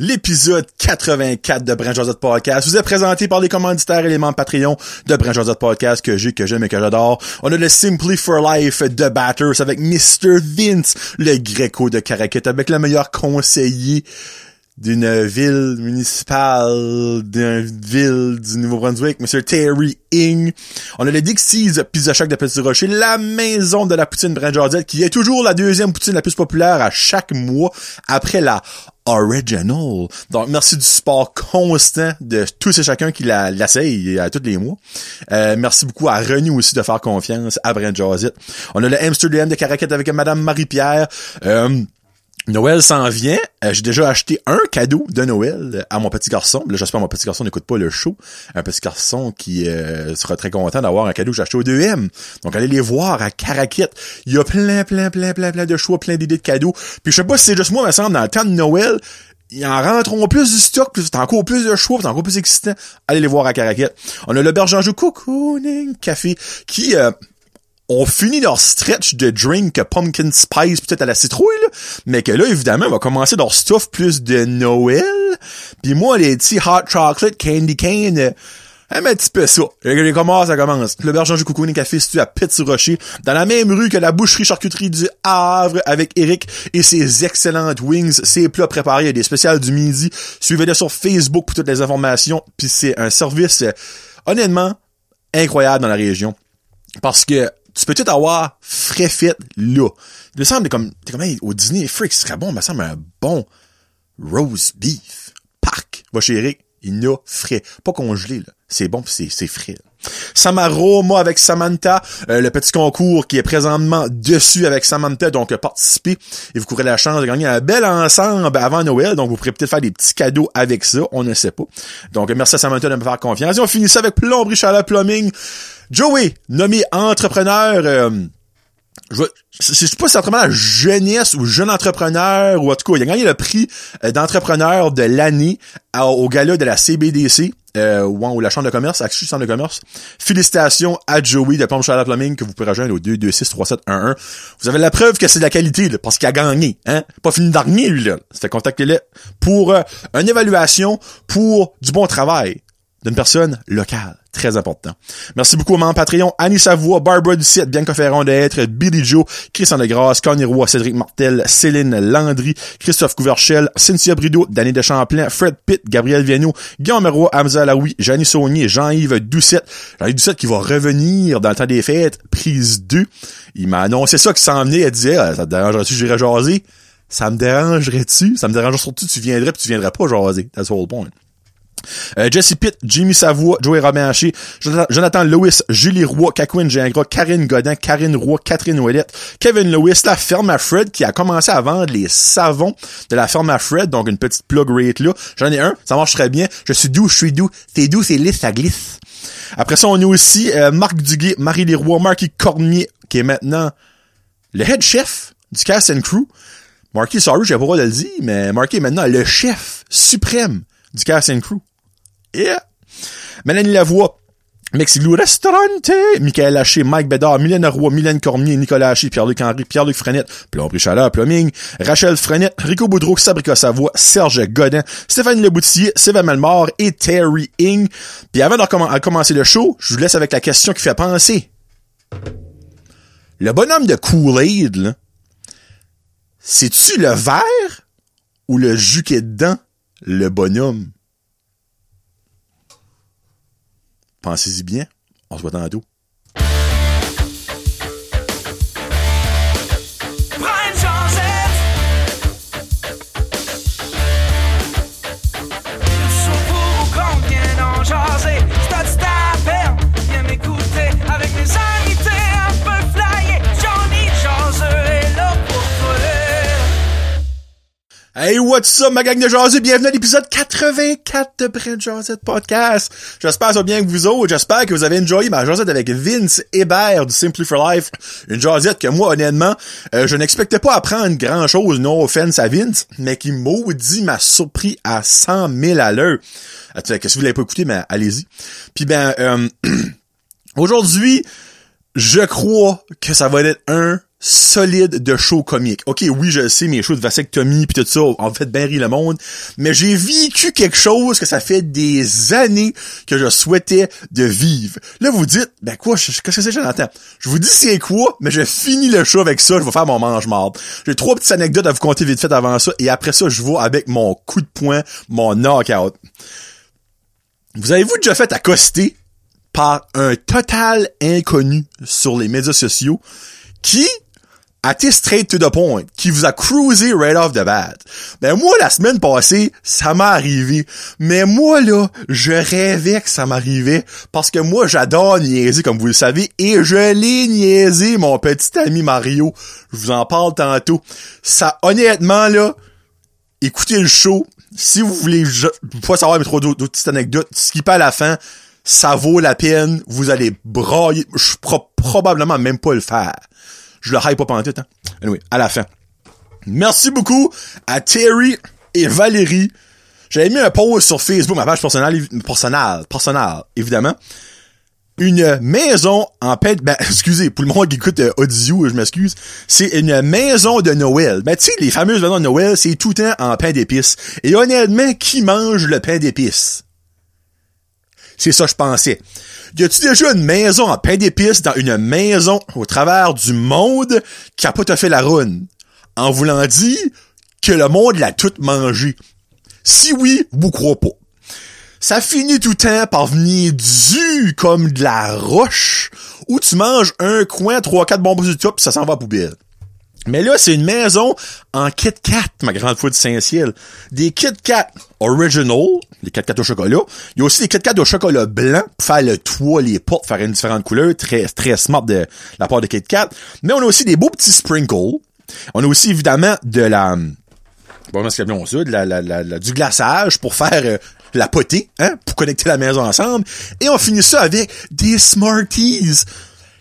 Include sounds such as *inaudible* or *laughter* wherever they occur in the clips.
L'épisode 84 de Branch Josette Podcast vous est présenté par les commanditaires et les membres Patreon de Branch Josette Podcast que j'ai, que j'aime et que j'adore. On a le Simply for Life de Batters avec Mr. Vince, le Greco de Caracat, avec le meilleur conseiller d'une ville municipale, d'une ville du Nouveau-Brunswick, Mr. Terry Ing. On a le Dixie's Pizza Shack de Petit Rocher, la maison de la poutine Branch Josette, qui est toujours la deuxième poutine la plus populaire à chaque mois, après la original. Donc, merci du support constant de tous et chacun qui l'essaye à tous les mois. Euh, merci beaucoup à René aussi de faire confiance à Brent Josette. On a le Amsterdam de Caracat avec Madame Marie-Pierre. Euh, Noël s'en vient. Euh, j'ai déjà acheté un cadeau de Noël à mon petit garçon. Là, j'espère que mon petit garçon n'écoute pas le show. Un petit garçon qui sera très content d'avoir un cadeau que j'ai acheté au 2M. Donc, allez les voir à Caraquette. Il y a plein, plein, plein, plein, plein de choix, plein d'idées de cadeaux. Puis, je sais pas si c'est juste moi, mais ça dans le temps de Noël, ils en rentreront plus du stock, plus, c'est encore plus de choix, c'est encore plus excitant. Allez les voir à Caraquette. On a le Bergeron Cocooning Café qui... Euh, ont fini leur stretch de drink pumpkin spice peut-être à la citrouille, là, mais que là, évidemment, on va commencer leur stuff plus de Noël. Puis moi, les petits hot chocolate candy cane, un petit peu ça. Et comment ça commence? Le bergeron du Coucou Café situé à Petit Rocher, dans la même rue que la boucherie charcuterie du Havre avec Eric et ses excellentes wings, ses plats préparés, des spéciales du midi. Suivez-le sur Facebook pour toutes les informations. Puis c'est un service, euh, honnêtement, incroyable dans la région. Parce que tu peux tout avoir frais fait là. Il me semble comme, t'es comme, au dîner, fric, ce serait bon, me semble un bon roast beef. Parc. Va chez il a frais. Pas congelé, là. C'est bon c'est, c'est frais. Samaro, moi avec Samantha, euh, le petit concours qui est présentement dessus avec Samantha, donc participez et vous courez la chance de gagner un bel ensemble avant Noël, donc vous pourrez peut-être faire des petits cadeaux avec ça, on ne sait pas. Donc merci à Samantha de me faire confiance. Et on finit ça avec Plomberie Chalet Plumbing. Joey, nommé entrepreneur, euh, je sais pas si c'est entrepreneur jeunesse ou jeune entrepreneur ou en tout cas, il a gagné le prix euh, d'entrepreneur de l'année au gala de la CBDC. Euh, ou la chambre de commerce, Axu chambre de commerce. Félicitations à Joey de Plomb Charlotte Plumbing que vous pouvez rejoindre au 226 3711. Vous avez la preuve que c'est de la qualité, là, parce qu'il a gagné, hein. Pas fini d'argner, lui, là. fait contactez-le pour euh, une évaluation pour du bon travail d'une personne locale. Très important. Merci beaucoup au membre Patreon, Annie Savoie, Barbara Ducette, Bianca Ferron d'être, Billy Joe, Christian Degrasse, Connie Roy, Cédric Martel, Céline Landry, Christophe Couverchel, Cynthia Brideau, Danny de Champlain, Fred Pitt, Gabriel Viano, Guillaume Roy, Hamza Alaoui, Janie Saunier, Jean-Yves Doucette. Jean-Yves Doucette qui va revenir dans le temps des fêtes, prise 2. Il m'a annoncé ça qui s'en venait, elle disait, ah, ça te dérangerait-tu, j'irais jaser? Ça me dérangerait-tu? Ça me dérangerait surtout, tu viendrais pis tu viendrais pas jaser. That's the whole point. Euh, Jesse Pitt, Jimmy Savoie, Joey Robin Haché, Jonathan Lewis, Julie Roy, Kakwin Gingras, Karine Godin, Karine Roy, Catherine Ouellette, Kevin Lewis, la ferme à Fred qui a commencé à vendre les savons de la ferme à Fred, donc une petite plug rate là. J'en ai un, ça marche très bien. Je suis doux, je suis doux. C'est doux, c'est lisse, ça glisse. Après ça, on a aussi euh, Marc Duguay, Marie Leroy, Marky Cormier, qui est maintenant le head chef du Cast and Crew. Marky, sorry, j'ai pas le droit de le dire, mais Marky est maintenant le chef suprême du Cast and Crew. Yeah! Mélanie Lavoie, Mexiglou Restaurante, Michael Haché, Mike Bédard, Mylène Roy, Mylène Cormier, Nicolas Haché, Pierre-Luc Henry, Pierre-Luc Frenette, Plomberie Chaleur, Plumbing, Rachel Frenette, Rico Boudreau, Sabrica Savoie, Serge Godin, Stéphanie Leboutillier, Sylvain Malmort et Terry Ing. Puis avant de commencer le show, je vous laisse avec la question qui fait penser. Le bonhomme de Kool-Aid, c'est-tu le verre ou le jus qui est dedans, le bonhomme? Pensez-y bien. On se voit tantôt. Hey, what's up, ma gang de jaseux? Bienvenue à l'épisode 84 de Brent Josette Podcast. J'espère ça bien que vous autres. J'espère que vous avez enjoyé ma jasette avec Vince Hébert du Simply for Life. Une jasette que moi, honnêtement, euh, je n'expectais pas apprendre grand chose, no offense à Vince, mais qui maudit m'a surpris à 100 000 à l'heure. Que si vous l'avez pas écouté, mais allez-y. Puis ben, euh, *clears throat* aujourd'hui, Je crois que ça va être un solide de show comique. Ok, oui, je sais, mes shows de vasectomie pis tout ça, en fait, rire le monde, mais j'ai vécu quelque chose que ça fait des années que je souhaitais de vivre. Là, vous dites, ben quoi, qu'est-ce que c'est, Jonathan? Je vous dis c'est quoi, mais je finis le show avec ça, je vais faire mon mange-marde. J'ai trois petites anecdotes à vous conter vite fait avant ça, et après ça, je vais avec mon coup de poing, mon knockout. Vous avez-vous déjà fait accoster par un total inconnu sur les médias sociaux qui a été straight to the point, qui vous a cruisé right off the bat. Ben moi, la semaine passée, ça m'est arrivé. Mais moi, là, je rêvais que ça m'arrivait parce que moi, j'adore niaiser, comme vous le savez, et je l'ai niaisé, mon petit ami Mario. Je vous en parle tantôt. Ça, honnêtement, là, écoutez le show. Si vous voulez pas savoir trop d'autres petites anecdotes, skippez à la fin. Ça vaut la peine. Vous allez brailler. Je pourrais probablement même pas le faire. Je le hype pas pendant tout, hein. Anyway, à la fin. Merci beaucoup à Terry et Valérie. J'avais mis un post sur Facebook, ma page personnelle, personnelle, personnelle, évidemment. Une maison en pain ben, *laughs* excusez, pour le monde qui écoute euh, audio, je m'excuse. C'est une maison de Noël. Ben, tu sais, les fameuses maisons de Noël, c'est tout le temps en pain d'épices. Et honnêtement, qui mange le pain d'épices? C'est ça, je pensais. Y a-tu déjà une maison en pain d'épices dans une maison au travers du monde qui a pas tout fait la rune? En voulant dire que le monde l'a tout mangé. Si oui, vous croyez pas. Ça finit tout le temps par venir du comme de la roche où tu manges un coin, trois, quatre bonbons du top, ça s'en va poubelle. Mais là, c'est une maison en Kit Kat, ma grande fois de Saint-Ciel. Des Kit Kat original, les Kit Kat au chocolat. Il y a aussi des Kit Kat au chocolat blanc pour faire le toit, les portes, faire une différente couleur. Très, très smart de la part de Kit Kat. Mais on a aussi des beaux petits sprinkles. On a aussi évidemment de la, bon, ce qu'on ça, de la, la, du glaçage pour faire euh, la potée, hein, pour connecter la maison ensemble. Et on finit ça avec des Smarties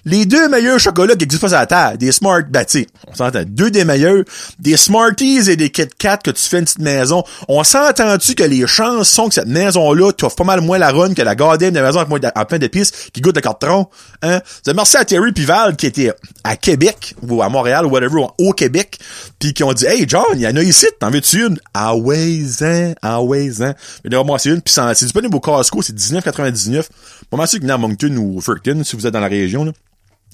les deux meilleurs chocolats qui existent pas sur la terre, des Smart, ben on s'entend, deux des meilleurs, des Smarties et des Kit Kat que tu fais une petite maison. On s'entend-tu que les chances sont que cette maison-là t'offre pas mal moins la run que la garden de maison avec en plein d'épices qui goûte le carton, hein? Merci à Terry Pival qui était à Québec, ou à Montréal, ou whatever, au Québec, puis qui ont dit, hey John, il y en a ici, t'en veux-tu une? Ah ouais, hein, ah ouais, hein. Mais moi, c'est une, puis c'est disponible au Costco, c'est 19,99. Pas mal sûr a à Moncton ou Fredericton, si vous êtes dans la région, là.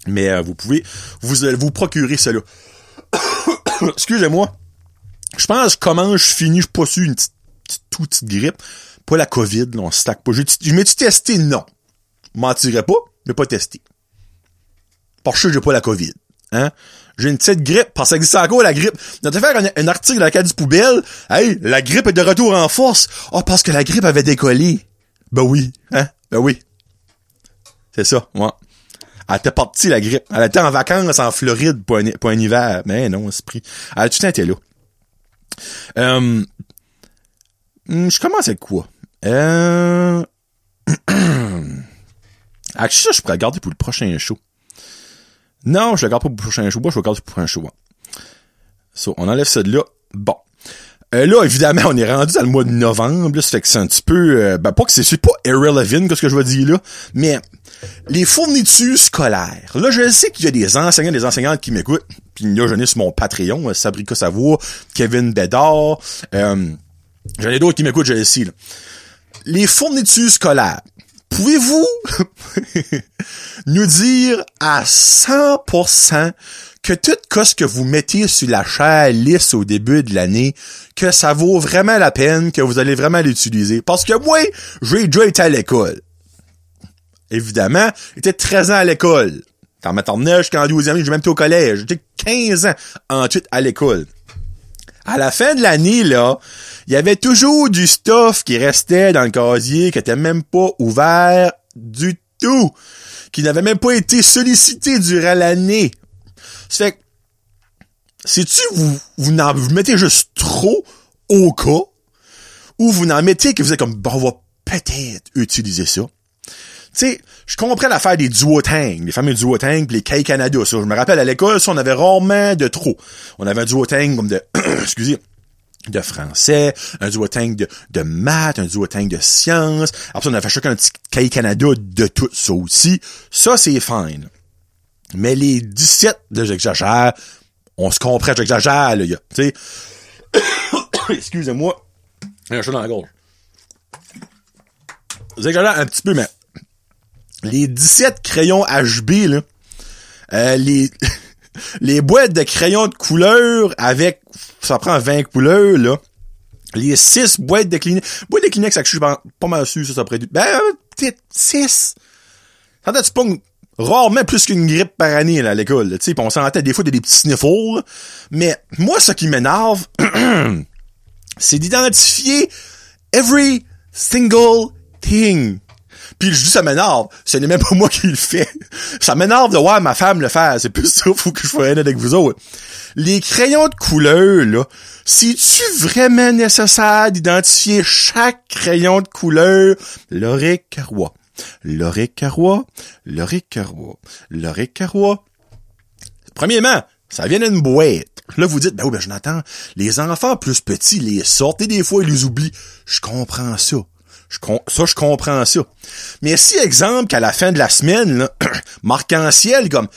Mais euh, vous pouvez vous, euh, vous procurer cela. *coughs* Excusez-moi. Je pense comment je finis, je pas su une petite, toute petite grippe. Pas la COVID, là, on stack pas. Je m'ai-tu testé? Non. Mentirais pas, mais pas testé. Parce que j'ai pas la COVID. Hein? J'ai une petite grippe, parce que ça existe encore la grippe. On a faire un, article dans la case du poubelle. Hey, la grippe est de retour en force. Oh, parce que la grippe avait décollé. Ben oui, hein? Ben oui. C'est ça, moi. Elle était partie, la grippe. Elle était en vacances en Floride pour un, hiver. Mais non, esprit. Elle a tout été là. Euh, hmm, je commence avec quoi? Euh... *clears throat* ça, je pourrais garder pour le prochain show. Non, je le garde pas pour le prochain show. Moi, je vais le garder pour le prochain show. So, on enlève ça de là. Bon. Euh, là, évidemment, on est rendu dans le mois de novembre. Là, ça fait que c'est un petit peu... Euh, ben, pas que c'est pas irrelevant, ce que je veux dire là, mais les fournitures scolaires. Là, je sais qu'il y a des enseignants, des enseignantes qui m'écoutent. Puis là, j'en ai sur mon Patreon, euh, Sabrika Savoie, Kevin Bédard. Euh, j'en ai d'autres qui m'écoutent, je le sais. Les fournitures scolaires. Pouvez-vous *laughs* nous dire à 100% que tout ce que vous mettez sur la chair lisse au début de l'année, que ça vaut vraiment la peine, que vous allez vraiment l'utiliser? Parce que moi, j'ai déjà été à l'école évidemment, j'étais 13 ans à l'école. En maternelle jusqu'en 12e, j'ai même été au collège. J'étais 15 ans ensuite à l'école. À la fin de l'année, là, il y avait toujours du stuff qui restait dans le casier, qui était même pas ouvert du tout, qui n'avait même pas été sollicité durant l'année. C'est fait si tu vous, vous, vous mettez juste trop au cas, ou vous n'en mettez que vous êtes comme, bon, on va peut-être utiliser ça. Tu sais, je comprends l'affaire des duotangs, les fameux duotangs les K Canada. Ça, je me rappelle à l'école, ça, on avait rarement de trop. On avait un duotang comme de, *clears throat* excusez, de français, un duotang de, de maths, un duotang de sciences. Après on avait chacun un petit K Canada de tout ça aussi. Ça, c'est fine. Mais les 17, là, j'exagère, on se comprend, j'exagère, là, tu sais. *coughs* Excusez-moi. J'ai un chat dans la gorge. J'exagère un petit peu, mais les 17 crayons HB, là, euh, les, *laughs* les boîtes de crayons de couleur avec, ça prend 20 couleurs, là. Les 6 boîtes de Kleenex. Boîtes de Kleenex, je suis pas mal sûr, ça, ça pourrait Ben, peut-être 6. Ça doit pas rarement plus qu'une grippe par année, là, à l'école, tu sais, on s'entend des fois des petits sniffles. Mais, moi, ce qui m'énerve, *clears throat* c'est d'identifier every single thing. Puis je dis ça m'énerve, ce n'est même pas moi qui le fais. Ça m'énerve de voir ma femme le faire, c'est plus ça, faut que je sois avec vous autres. Les crayons de couleur, là, c'est-tu vraiment nécessaire d'identifier chaque crayon de couleur? L'oreille carrois. L'oreille carrois. L'oreille carrois. L'oreille carrois. Premièrement, ça vient d'une boîte. Là, vous dites, ben oui, ben Jonathan, les enfants plus petits les sortent et des fois, ils les oublient. Je comprends ça. Ça, je comprends ça. Mais si, exemple, qu'à la fin de la semaine, *clears throat* Marc-en-Ciel, comme,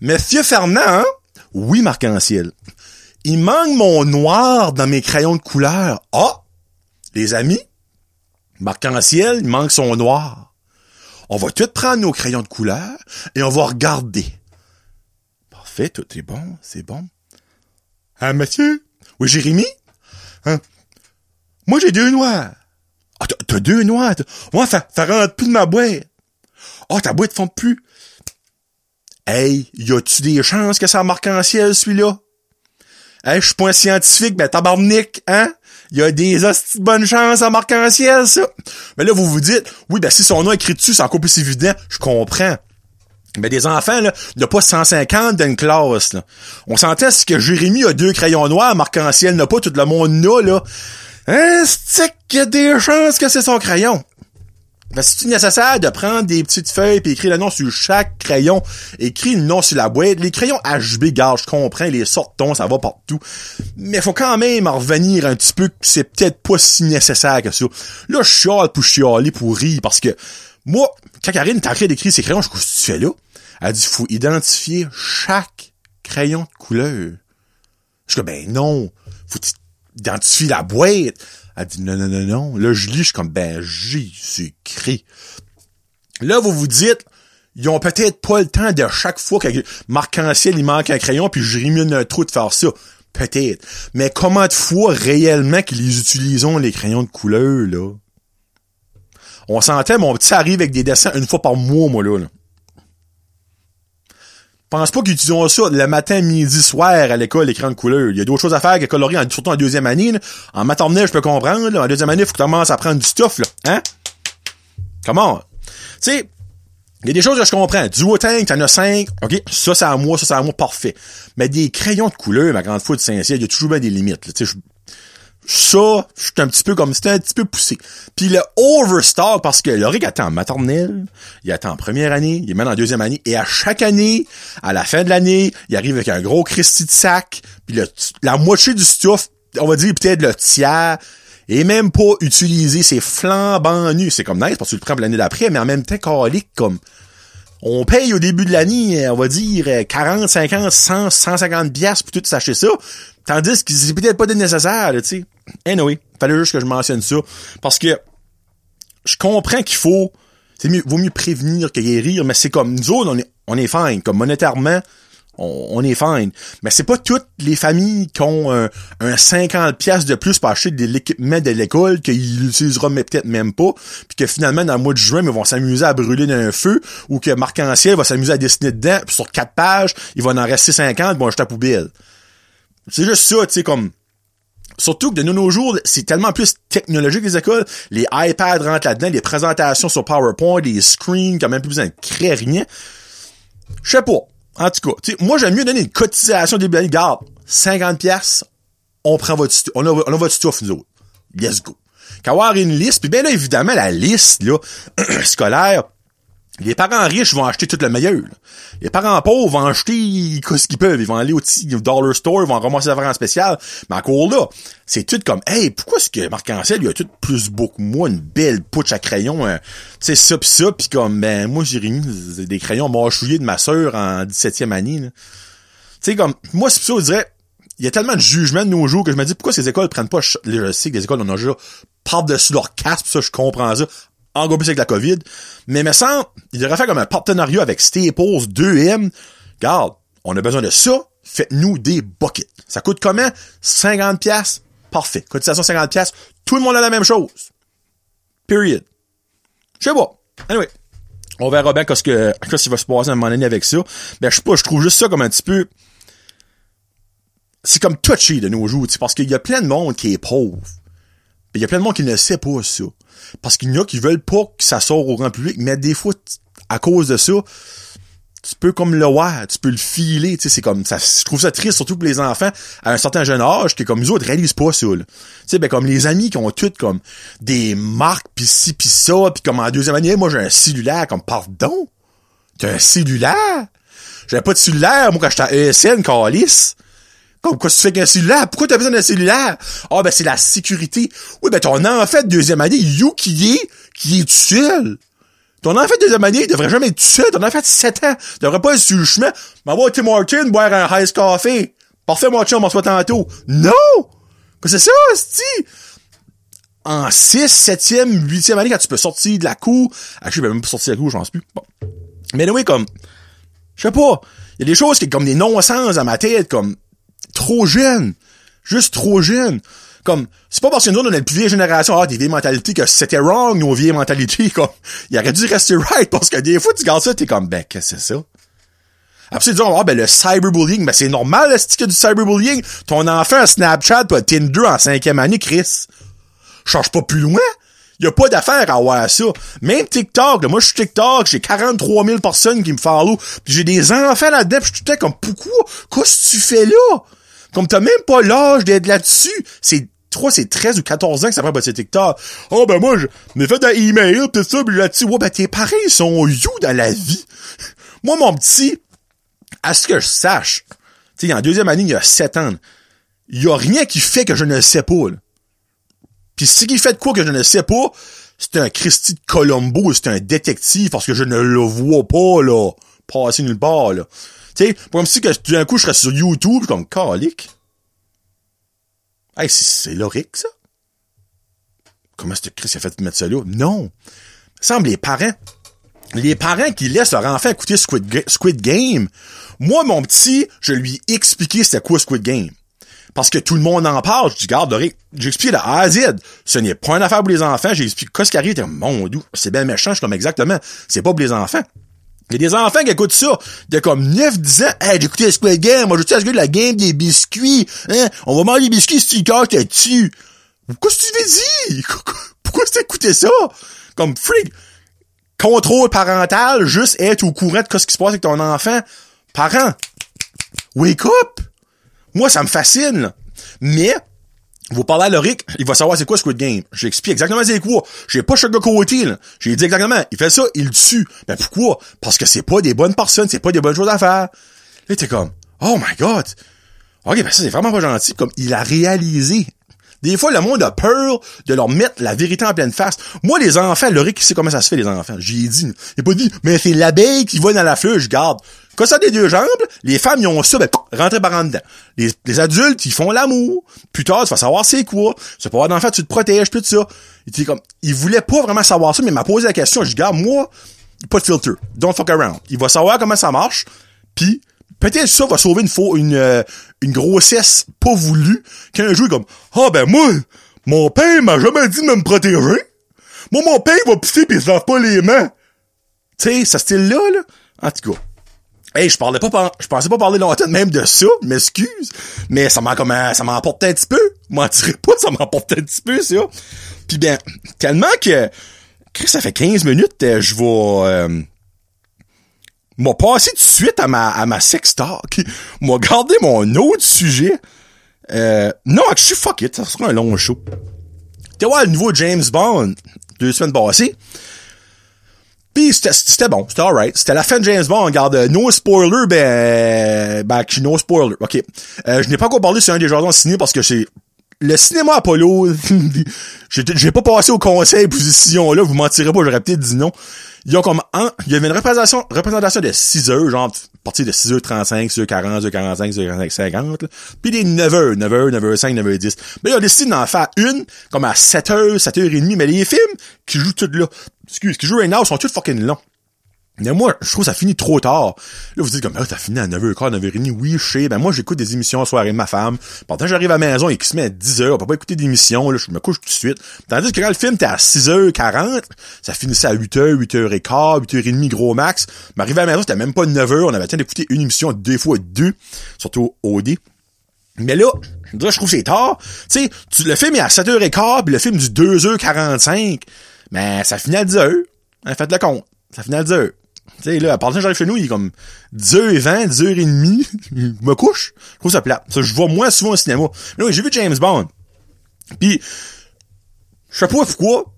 Monsieur Fernand, hein? Oui, Marc-en-Ciel. Il manque mon noir dans mes crayons de couleur. Ah! Les amis, Marc-en-Ciel, il manque son noir. On va tout prendre nos crayons de couleur et on va regarder. Parfait, tout est bon, c'est bon. Hein, monsieur? Oui, Jérémy? Hein? Moi, j'ai deux noirs. Ah, t'as deux noirs? Moi, ça, ça rentre plus de ma boîte. Ah, ta boîte fond plus. Hey, y a-tu des chances que ça marque en ciel, celui-là? Hey, je suis pas un scientifique, ben tabarnak, hein? Y a des hosties de bonnes chances en ciel, ça? Mais là, vous vous dites, oui, ben si son nom est écrit dessus, c'est encore plus évident. Je comprends. Mais des enfants, là, il a pas 150 dans une classe. Là. On s'entend que Jérémy a deux crayons noirs, Marc-en-Ciel n'a pas, tout le monde n'a, là. Hein, qu'il y a des chances que c'est son crayon. Ben, c'est nécessaire de prendre des petites feuilles et écrire le nom sur chaque crayon, écrire le nom sur la boîte. Les crayons HB, gars, je comprends, les sortons, ça va partout. Mais faut quand même en revenir un petit peu que c'est peut-être pas si nécessaire que ça. Là, je chiale pour chialer pour rire parce que moi, quand Karine t'a d'écrire ses crayons, je qu'est-ce que tu là? Elle dit, faut identifier chaque crayon de couleur. Je dis, ben non, faut identifier la boîte. Elle dit, non, non, non, non. Là, je lis, je suis comme, ben, Jésus-Christ. Là, vous vous dites, ils ont peut-être pas le temps de chaque fois que Marc-en-Ciel, il manque un crayon, puis je remine un trou de faire ça. Peut-être. Mais comment de fois réellement qu'ils utilisons, les crayons de couleur, là? On s'entend, mon petit arrive avec des dessins une fois par mois, moi, là. Pense pas qu'ils utilisent ça le matin, midi, soir à l'école, l'écran de couleur. Il y a d'autres choses à faire que colorier, surtout en deuxième année. En maternelle, je peux comprendre. Là. En deuxième année, il faut que tu commences à prendre du stuff, là. Hein? Comment? Tu sais, il y a des choses que je comprends. Du Tank, t'en as cinq. OK, ça, c'est à moi, ça, c'est à moi, parfait. Mais des crayons de couleur, ma grande fois de Saint-Ciel, il y a toujours des limites. Ça, je suis un petit peu comme c'était un petit peu poussé. Puis le overstock, parce que Loric attend en maternelle, il attend en première année, il est même en deuxième année, et à chaque année, à la fin de l'année, il arrive avec un gros Christy de sac, puis la moitié du stuff, on va dire peut-être le tiers, et même pas utiliser ses flambants nus. C'est comme nice parce que tu le prends l'année d'après, mais en même temps, calique, comme, on paye au début de l'année, on va dire, 40, 50, 100, 150 piastres pour tout s'acheter ça. Tandis que c'est peut-être pas nécessaire, tu sais. Anyway, fallait juste que je mentionne ça. Parce que je comprends qu'il faut. C'est mieux, vaut mieux prévenir que guérir, mais c'est comme nous autres, on est, on est fine. Comme monétairement, on, est fine. Mais c'est pas toutes les familles qui ont un, 50 pièces de plus pour acheter de l'équipement de l'école qu'ils l'utiliseront mais peut-être même pas, puis que finalement dans le mois de juin ils vont s'amuser à brûler dans un feu ou que Marc-en-Ciel va s'amuser à dessiner dedans, puis sur quatre pages, il va en rester 50, bon, je à poubelle. C'est juste ça, tu sais, comme... Surtout que de nos jours, c'est tellement plus technologique les écoles. Les iPads rentrent là-dedans, les présentations sur PowerPoint, les screens, quand même plus besoin de créer rien. Je sais pas. En tout cas, moi j'aime mieux donner une cotisation des l'année. Garde, 50 pièces, on prend votre on a, on a votre stuff nous autres. Let's go. Qu'avoir une liste, puis bien là, évidemment, la liste là, *clears throat* scolaire, Les parents riches vont acheter tout le meilleur. Les parents pauvres vont acheter ce qu'ils peuvent. Ils vont aller au dollar store, ils vont ramasser des affaires en spécial. Mais encore là, c'est tout comme, hey, pourquoi est-ce que Marc-Ancel, il a tout plus beau que moi, une belle pouche à crayon, tu sais, ça pis ça, pis comme, ben, moi, j'ai mis des crayons mâchouillés de ma sœur en 17e année. Tu sais, comme, moi, c'est ça, je dirais, il y a tellement de jugement de nos jours que je me dis, pourquoi ces écoles prennent pas, je sais que les écoles, on a déjà par-dessus leur casque, ça, je comprends ça, encore plus avec la COVID. Mais me semble, il devrait faire comme un partenariat avec Staples 2M. Garde, on a besoin de ça, faites-nous des buckets. Ça coûte comment? 50 pièces. Parfait. Cotisation 50 pièces. Tout le monde a la même chose. Period. Je sais pas. Anyway. On verra bien qu'est-ce que, qu'est-ce qui va se passer à un moment donné avec ça. Ben, je sais pas, je trouve juste ça comme un petit peu, c'est comme touchy de nos jours, parce qu'il y a plein de monde qui est pauvre. Il y a plein de monde qui ne sait pas ça. Parce qu'il y en a qui veulent pas que ça sorte au grand public, mais des fois, à cause de ça, tu peux comme le voir, tu peux le filer, tu sais, c'est comme ça. Je trouve ça triste, surtout pour les enfants à un certain jeune âge, qui comme nous autres réalisent pas ça. Tu sais, ben comme les amis qui ont toutes comme des marques pis ci pis ça, pis comme en deuxième année, moi j'ai un cellulaire, comme pardon, t'as un cellulaire? J'avais pas de cellulaire, moi quand j'étais à ESN, calice. Comme quoi tu fais qu'un cellulaire? Pourquoi t'as besoin d'un cellulaire? Ah ben c'est la sécurité. Oui, ben ton enfant de deuxième année, you qui est, qui est tout seul. Ton enfant de deuxième année, il devrait jamais être tout seul. Ton enfant de 7 ans, il devrait pas être sur le chemin. Va au Tim Hortons boire un Ice Coffee. Parfait, mon chum, on se voit tantôt. Non! Que c'est ça, c'ti? En 6, 7e, 8e année, quand tu peux sortir de la cour. Ah, je vais même pas sortir de la cour, je pense plus. Bon. Mais oui, comme, je sais pas. Il y a des choses qui, comme des non-sens dans ma tête, comme, trop jeune. Juste trop jeune. Comme, c'est pas parce que nous, on est la plus vieille génération, ah, des vieilles mentalités, que c'était wrong, nos vieilles mentalités, *laughs* comme, il aurait dû rester right, parce que des fois, tu regardes ça, t'es comme, ben, qu'est-ce que c'est ça? Après, tu dis, ah, ben, le cyberbullying, ben, c'est normal, le stick du cyberbullying. Ton enfant Snapchat, pis Tinder en cinquième année, Chris. Change pas plus loin. Y a pas d'affaire à avoir ça. Même TikTok, moi, je suis TikTok, j'ai 43 000 personnes qui me follow, pis j'ai des enfants là-dedans, pis je suis comme, pourquoi? Qu'est-ce que tu fais là? Comme t'as même pas l'âge d'être là-dessus. C'est, toi, c'est 13 ou 14 ans que ça prend bosser TikTok. Oh, ben, moi, je m'ai fait un email, pis ça, pis là-dessus. Ouais, ben, tes parents, ils sont you dans la vie. *laughs* Moi, mon petit, à ce que je sache, tu sais, en deuxième année, il y a 7 ans, il y a rien qui fait que je ne sais pas, là. Pis ce qui fait de quoi que je ne sais pas, c'est un Christy de Colombo, c'est un détective parce que je ne le vois pas, là, passer nulle part, là. Tu sais, comme si que d'un coup je serais sur YouTube comme calique. Hey, c'est, Loric, ça? Comment que Chris a fait de mettre ça là? Non. Il semble les parents. Les parents qui laissent leur enfant écouter Squid, Squid Game, moi, mon petit, je lui ai expliqué c'était quoi Squid Game. Parce que tout le monde en parle. Je dis, garde, Loric, j'ai expliqué de A. Ce n'est pas une affaire pour les enfants. J'ai expliqué qu'est-ce qui arrive. Mon dieu, c'est bien méchant. Je suis comme, exactement. C'est pas pour les enfants. Il y a des enfants qui écoutent ça, de comme 9-10 ans. Hey, écouté Squid Game. Moi, je sais la game des biscuits. Hein? On va manger des biscuits si tu casses t'es dessus. Pourquoi que tu veux dire? Pourquoi que tu écouté ça? Comme freak. Contrôle parental, juste être au courant de ce qui se passe avec ton enfant. Parent. Wake up! Moi, ça me fascine, là. Mais, vous parlez à Loric, il va savoir c'est quoi Squid Game. J'explique exactement c'est quoi. J'ai pas sugarcoaté, là. J'ai dit exactement, il fait ça, il tue. Ben pourquoi? Parce que c'est pas des bonnes personnes, c'est pas des bonnes choses à faire. Là, t'es comme, oh my god. Ok, ben ça, c'est vraiment pas gentil. Comme, il a réalisé. Des fois, le monde a peur de leur mettre la vérité en pleine face. Moi, les enfants, Loric, il sait comment ça se fait, les enfants? J'ai dit. Il a pas dit, mais c'est l'abeille qui va dans la fleur, je garde. Quand ça des deux jambes, les femmes, ils ont ça, ben, rentrer par en dedans. Les, les adultes, ils font l'amour. Plus tard, tu vas savoir c'est quoi. Tu vas avoir d'enfants, tu te protèges, tout ça. Il comme, il voulait pas vraiment savoir ça, mais il m'a posé la question. Je dis, garde, moi, pas de filter. Don't fuck around. Il va savoir comment ça marche. Puis, peut-être ça va sauver une faux, une, euh, une grossesse pas voulue. Qu'un jour, il est comme, ah, ben, moi, mon père m'a jamais dit de me protéger. Moi, mon père va pisser pis il se lave pas les mains. Tu sais, ce style-là, là. En tout cas. Hey, je parlais pas, je pensais pas parler longtemps même de ça, m'excuse, mais ça m'a comme, ça m'emporte un petit peu. M'en tirez pas, ça m'emporte un petit peu, ça. Puis ben, tellement que, ça fait 15 minutes, euh, je vais, euh, m'a passé tout de suite à ma, à ma sex talk. *laughs* M'a gardé mon autre sujet. Euh, non, je suis fuck it, ça sera un long show. T'es voir le nouveau James Bond, deux semaines passées. Puis c'était, bon, c'était alright. C'était la fin de James Bond. Regarde, no spoiler, ben, ben, no spoiler. Ok. Euh, je n'ai pas encore parlé sur un des jardins ciné parce que c'est le cinéma Apollo, *laughs* j'ai pas passé au conseil cette là vous mentirez pas, j'aurais peut-être dit non. Ils ont comme un, il y avait une représentation, représentation de 6 heures, genre, partir de 6h35, 6h40, 6h45, 6h50, puis des 9h, 9h, 9h5, 9h10. Mais ils ont décidé d'en faire une, comme à 7h, 7h30, mais les films qui jouent tout là, excuse, qui jouent right now sont tous fucking longs. Mais moi, je trouve que ça finit trop tard. Là, vous dites comme, ah, t'as fini à 9h15, 9h30. Oui, je sais. Ben, moi, j'écoute des émissions à soirée ma femme. Pendant j'arrive à la maison et qu'il se met à 10h, on peut pas écouter d'émissions, là, je me couche tout de suite. Tandis que quand le film t'es à 6h40, ça finissait à 8h, 8h15, 8h30 gros max. Mais arrivé à la maison, c'était même pas 9h. On avait le temps d'écouter une émission deux fois deux, surtout OD. Mais là, je trouve que c'est tard. Tu sais, le film est à 7h15, puis le film du 2h45. Mais ça finit à 10h. Hein, faites le compte. Ça finit à 10h. Tu sais, là, à part ça, j'arrive chez nous, il est comme 10h20, 10h30, je me couche. Je trouve ça plate. Ça, je vois moins souvent au cinéma. Mais oui, j'ai vu James Bond. Puis, je sais pas pourquoi,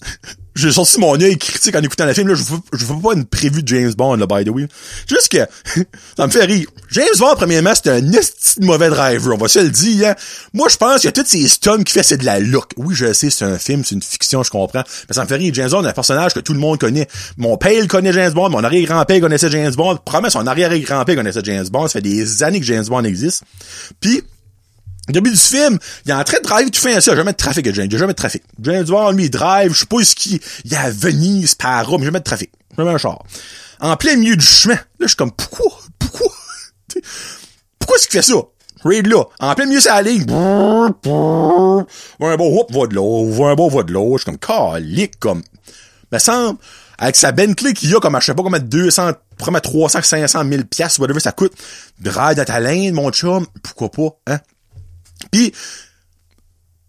j'ai sorti mon œil critique en écoutant le film, là, je veux, je veux pas une prévue de James Bond, là, by the way. Juste que, *laughs* ça me fait rire. James Bond, premièrement, c'est un esti mauvais driver, on va se le dire, hein. Moi, je pense que toutes ces stunts qu'il fait, c'est de la look. Oui, je sais, c'est un film, c'est une fiction, je comprends. Mais ça me fait rire. James Bond est un personnage que tout le monde connaît. Mon père, connaît James Bond, mon arrière-grand-père connaissait James Bond. Probablement, son arrière-grand-père connaissait James Bond. Ça fait des années que James Bond existe. Puis, début du film, il est en train de drive, tu fais ça, jamais de trafic James, il jamais de trafic. James Bond, lui, il drive, je sais pas ce qu'il, il y a Venise, par Rome, jamais de trafic. Jamais un char. En plein milieu du chemin. Là, je suis comme, pourquoi? Pourquoi? *laughs* pourquoi est-ce qu'il fait ça? Raid là. En plein milieu, c'est la ligne. Voit un bon whoop, va de l'eau. Voit un bon, va de l'eau. Je suis comme, calique, comme. Me semble, avec sa Bentley qu'il y a comme, je sais pas, comme 200, à 300, 500 1000 pièces whatever ça coûte. Drive à ta mon chum. Pourquoi pas, hein? Pis,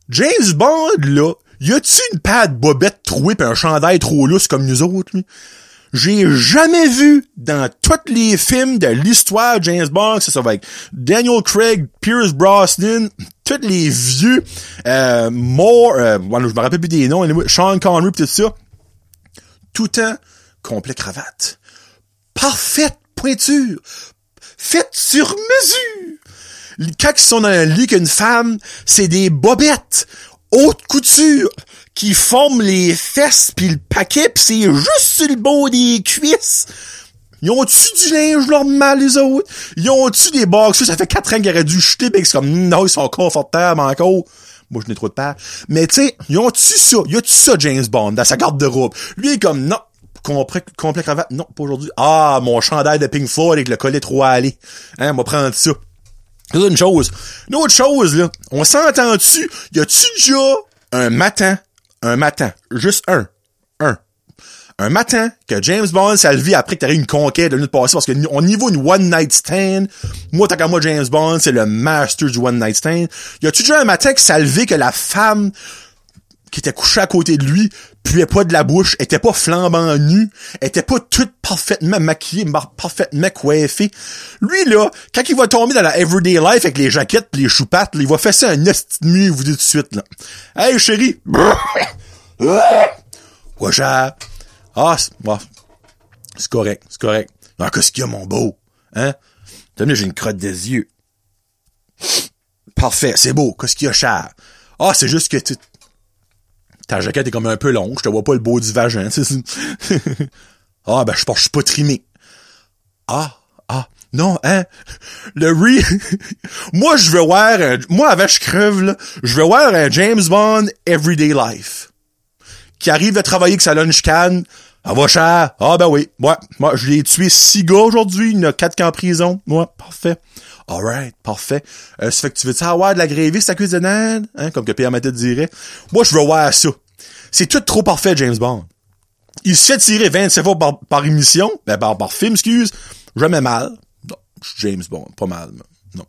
James Bond, là, y a-tu une patte bobette trouée pis un chandail trop lousse comme nous autres? J'ai jamais vu dans tous les films de l'histoire de James Bond, que ça avec Daniel Craig, Pierce Brosnan, tous les vieux, euh, Moore, euh, je me rappelle plus des noms, Sean Connery pis tout ça. Tout temps, complet cravate. Parfaite pointure. Faite sur mesure quand ils sont dans un lit qu'une femme, c'est des bobettes haute couture qui forment les fesses puis le paquet pis c'est juste sur le beau des cuisses. Ils ont-tu du linge normal, les autres? Ils ont-tu des boxers? Ça fait quatre ans qu'ils auraient dû jeter pis c'est comme, non, ils sont confortables encore. Moi, je n'ai trop de peur. Mais tu sais, ils ont-tu ça? Y a-tu ça, James Bond, dans sa garde-robe? Lui, il est comme, non, complet, complet cravate, non, pas aujourd'hui. Ah, mon chandail de Pink Floyd avec le collet trop allé. Hein, on va prendre ça. C'est une chose. Une autre chose, là. On s'entend-tu? Y a-tu déjà un matin, un matin, juste un, un, un matin que James Bond levé après que t'as eu une conquête de nuit passée? Parce que au niveau une one night stand, moi tant qu'à moi James Bond, c'est le master du one night stand. Y a-tu un matin que ça levé que la femme qui était couchée à côté de lui puait pas de la bouche, était pas flambant nu, était pas toute parfaitement maquillée, parfaitement coiffée. Lui, là, quand il va tomber dans la everyday life avec les jaquettes pis les choupattes, il va faire ça un nest de vous dites tout de suite, là. Hey, chérie! *coughs* Quoi, chat? Ah, c'est correct, c'est correct. Ah, qu'est-ce qu'il y a, mon beau? Hein? T'as j'ai une crotte des yeux. Parfait, c'est beau. Qu'est-ce qu'il y a, chat? Ah, c'est juste que tu ta jaquette est comme un peu longue, je te vois pas le beau du vagin. *laughs* ah, ben, je pense je suis pas trimé. Ah, ah, non, hein, le re... *laughs* moi, je veux voir, un... moi, avec je creve, là, je veux voir un James Bond Everyday Life. Qui arrive de travailler avec sa lunch can. Ah, va cher. Ah, ben oui. Ouais, moi, je l'ai tué six gars aujourd'hui. Il y en a quatre qui en prison. Moi, parfait. Alright, parfait. Euh, ça fait que tu veux-tu avoir de la grévy, sa cuisinade? Hein, comme que Pierre Mathé dirait. Moi, je veux voir ça. C'est tout trop parfait, James Bond. Il se fait tirer 27 fois par, émission, ben, par, par film, excuse. Jamais mal. Non, James Bond, pas mal, non.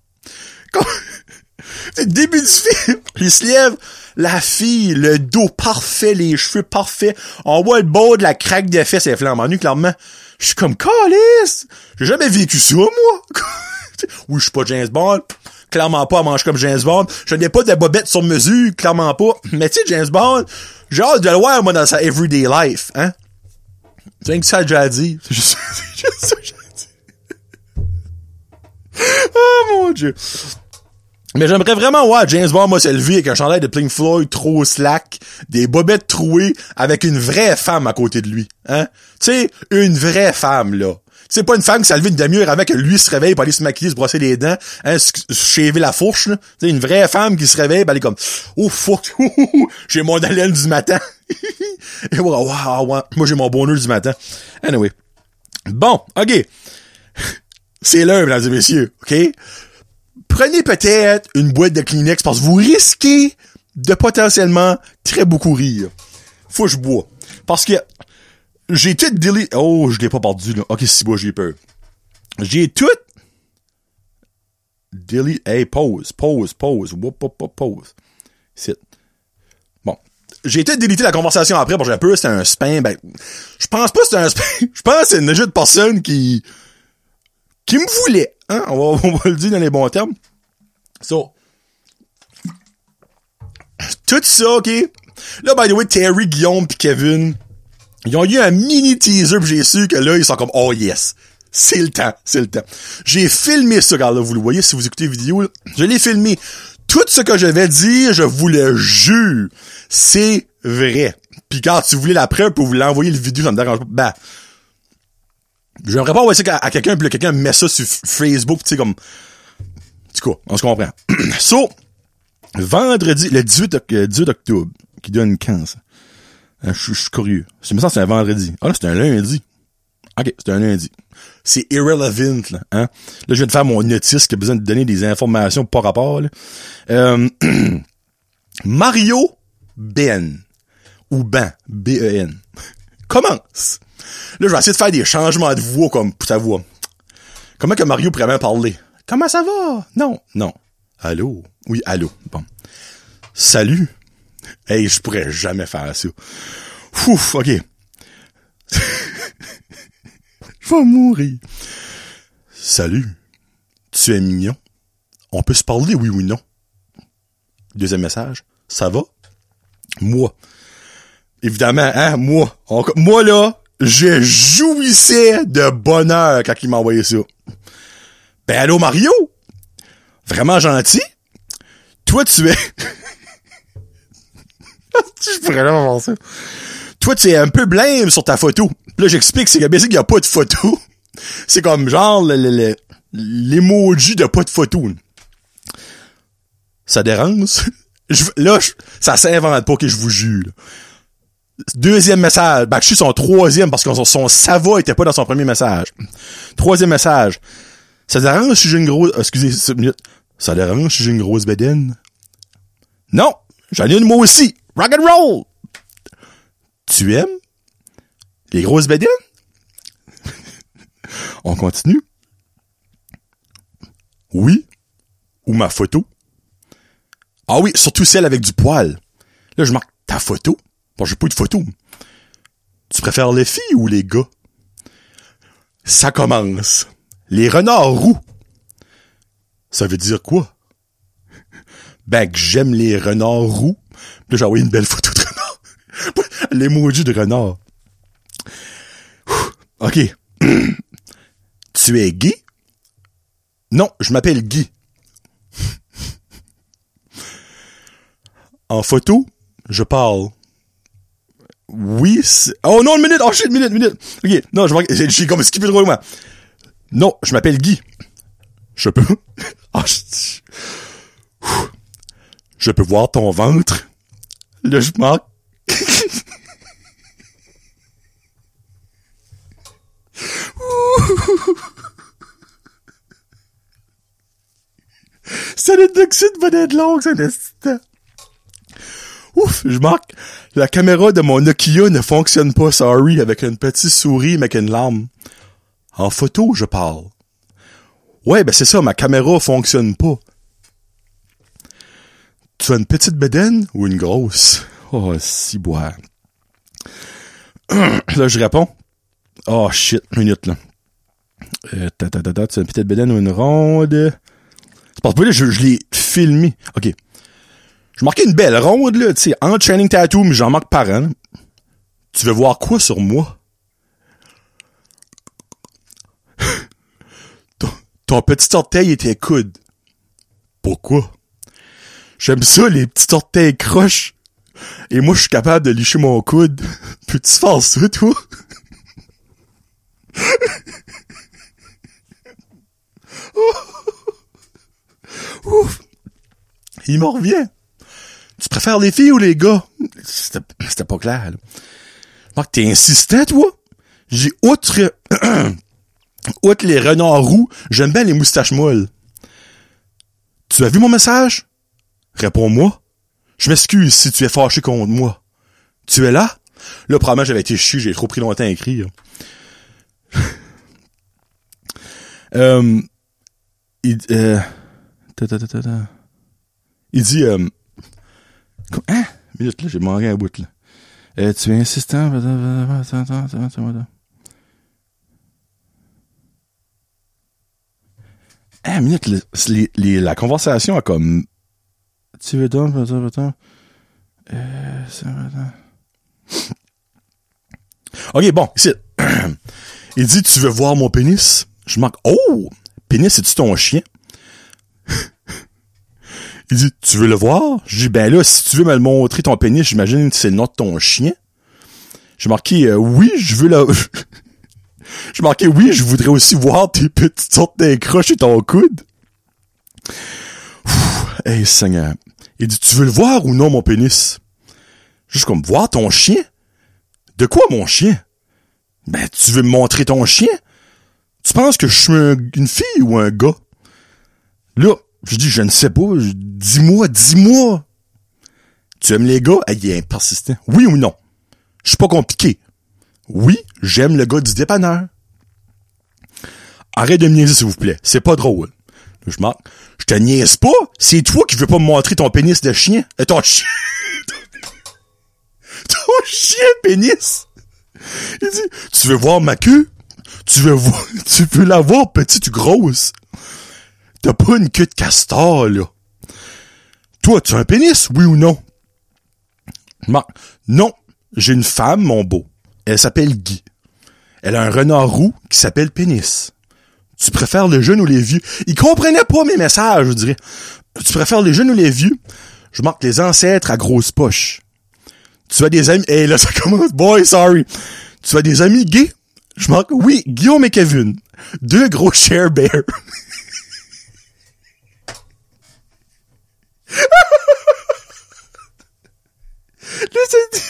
C'est *laughs* le début du film. Il se lève, la fille, le dos parfait, les cheveux parfaits. On voit le bord de la craque des fesses et flambant nu, clairement. Je suis comme, calice! J'ai jamais vécu ça, moi! *laughs* oui, je suis pas James Bond. Clairement pas à manger comme James Bond. Je n'ai pas de bobette sur mesure, clairement pas. Mais tu sais, James Bond, j'ai hâte de le voir, moi, dans sa everyday life, hein. C'est que ça a déjà dit. *laughs* C'est juste, juste ça que j'ai dit. oh *laughs* mon dieu. Mais j'aimerais vraiment voir James Bond, moi, se lever avec un chandail de Pink Floyd trop slack, des bobettes trouées, avec une vraie femme à côté de lui. Hein? Tu sais, une vraie femme, là. C'est pas une femme qui s'est levée une demi-heure avant que lui se réveille pour aller se maquiller, se brosser les dents, hein, se shaver la fourche, là. Une vraie femme qui se réveille, ben elle est comme, oh fuck, *laughs* j'ai mon haleine du matin. *laughs* Et wow, wow, moi j'ai mon bonheur du matin. Anyway. Bon, ok. *laughs* C'est l'heure, mesdames et messieurs, ok? prenez peut-être une boîte de Kleenex parce que vous risquez de potentiellement très beaucoup rire. Faut que je bois. Parce que j'ai tout delete... Oh, je l'ai pas perdu, là. Ok, si moi j'ai peur. J'ai tout... Delete... Hey, pause, pause, pause. Whoop, whoop, pause. C'est... Bon. J'ai tout délité la conversation après parce que j'ai peur c'était un spam. Ben, je pense pas que c'était un spam. *laughs* Je pense que c'est une jeu de personne qui... qui me voulait. Hein? On, va, *laughs* on va le dire dans les bons termes. So, tout ça, OK? Là, by the way, Terry, Guillaume pis Kevin, ils ont eu un mini teaser pis j'ai su que là, ils sont comme, oh yes, c'est le temps, c'est le temps. J'ai filmé ça, regarde là, vous le voyez si vous écoutez vidéo, je l'ai filmé. Tout ce que je vais dire, je vous le jure, c'est vrai. Puis quand tu voulais la preuve pour vous l'envoyer le vidéo, ça me dérange pas. Ben, j'aimerais pas envoyer ça à, quelqu'un puis quelqu'un met ça sur Facebook, tu sais, comme, du coup, on se comprend. *clears throat* so, vendredi, le 18, euh, octobre, qui donne 15. Hein, je suis curieux. Je me sens c'est un vendredi. Ah là, c'est un lundi. OK, c'est un lundi. C'est irrelevant, là. Hein? Là, je viens de faire mon notice qui a besoin de donner des informations par rapport. Là. Euh, *clears throat* Mario Ben. Ou Ben. B-E-N. Commence. Là, je vais essayer de faire des changements de voix comme pour ta voix. Comment que Mario pourrait bien parler? Comment ça va? Non, non. Allô? Oui, allô. Bon. Salut. Hey, je pourrais jamais faire ça. Ouf, ok. *laughs* je vais mourir. Salut. Tu es mignon. On peut se parler, oui ou non? Deuxième message. Ça va? Moi. Évidemment, hein, moi. moi, là, je jouissais de bonheur quand il m'a envoyé ça. Ben allô Mario? Vraiment gentil? Toi tu es... *laughs* *laughs* Je ça. Toi tu es un peu blême sur ta photo. là j'explique, c'est qu'il n'y a pas de photo. *laughs* C'est comme genre l'emoji de pas de photo. Ça dérange? *laughs* là, ça s'invente pas que je vous jure. Deuxième message. Ben, je suis son troisième parce que son, ça va était pas dans son premier message. Troisième message. Ça dérange si j'ai une grosse... Excusez, une minute. Ça dérange si j'ai une grosse bédaine? Non! J'en ai une moi aussi! Rock and roll! Tu aimes? Les grosses bédaines? *laughs* On continue? Oui? Ou ma photo? Ah oui, surtout celle avec du poil. Là, je marque ta photo. Bon, j'ai pas de photo. Tu préfères les filles ou les gars? Ça commence. Les renards roux. Ça veut dire quoi? *laughs* Ben, que j'aime les renards roux. Là, j'ai envoyé une belle photo de renard. *laughs* L'emoji de renard. OK. *clears throat* tu es gay? Non, je m'appelle Guy. en photo, je parle. Oui, Oh non, une minute! Oh shit, une minute, minute! Ok, non, je j'ai comme skippé trop loin. Non, je m'appelle Guy. Je peux... *laughs* Ah, je... peux voir ton ventre. *laughs* Le je manque. C'est une de bonnet de longue, c'est un Ouf, je marque. La caméra de mon Nokia ne fonctionne pas, sorry, avec une petite souris, mais avec une larme. En photo, je parle. Ouais, ben c'est ça, ma caméra fonctionne pas. Tu as une petite bedaine ou une grosse? Oh, si boire. *clears throat* là, je réponds. Oh, shit, minute, là. Euh, ta, ta, ta, tu as une petite bedaine ou une ronde? C'est parce que là, je, l'ai filmé. OK. Je marquais une belle ronde, là, tu sais, en training tattoo, mais j'en manque par an. Tu veux voir quoi sur moi? *laughs* ton, ton petit orteil était coude. Pourquoi? J'aime ça, les petits orteils croches. Et moi, je suis capable de licher mon coude. *laughs* Peux-tu faire ça, toi? *laughs* Ouf. Il m'en revient. Tu préfères les filles ou les gars? C'était pas clair, là. Marc, t'es insistant, toi? J'ai outre, *clears throat* outre les renards roux, j'aime bien les moustaches molles. Tu as vu mon message? Réponds-moi. Je m'excuse si tu es fâché contre moi. Tu es là? Là, probablement, j'avais été chier, j'ai trop pris longtemps à écrire. *laughs* euh, il, euh, il dit, euh, hein? Minute, là, j'ai manqué un bout, là. Euh, tu es insistant. Ah, minute, les, les, la conversation a comme... Tu veux donc, euh, ça Ok, bon, ici. *clears throat* Il dit, tu veux voir mon pénis? Je manque, oh! Pénis, c'est-tu ton chien? *laughs* Il dit, tu veux le voir? Je dis, ben là, si tu veux me le montrer, ton pénis, j'imagine que c'est le de ton chien. J'ai marqué, euh, oui, je veux le... *laughs* J'ai marqué, oui, je voudrais aussi voir tes petites sortes d'incroches et ton coude. hey, Seigneur. Il dit, tu veux le voir ou non, mon pénis? Juste comme, voir ton chien? De quoi, mon chien? Ben, tu veux me montrer ton chien? Tu penses que je suis une fille ou un gars? Là, je dis, je ne sais pas. Dis-moi, dis-moi. Tu aimes les gars? il est persistant. Oui ou non? Je suis pas compliqué. Oui, j'aime le gars du dépanneur. Arrête de me s'il vous plaît. C'est pas drôle. Je marque. Je te niaise pas. C'est toi qui veux pas me montrer ton pénis de chien. Et ton chien. *laughs* ton chien pénis. Il dit, tu veux voir ma queue? Tu veux voir, *laughs* tu veux la voir petite ou grosse? T'as pas une queue de castor, là. Toi, tu as un pénis, oui ou non? Non, j'ai une femme, mon beau. Elle s'appelle Guy. Elle a un renard roux qui s'appelle Pénis. Tu préfères les jeunes ou les vieux? Il comprenait pas mes messages, je dirais. Tu préfères les jeunes ou les vieux? Je marque les ancêtres à grosse poche. Tu as des amis... Eh, là, *laughs* ça commence. Boy, sorry. Tu as des amis gays? Je marque, oui, Guillaume et Kevin. Deux gros share bears. *laughs* Là, c'est...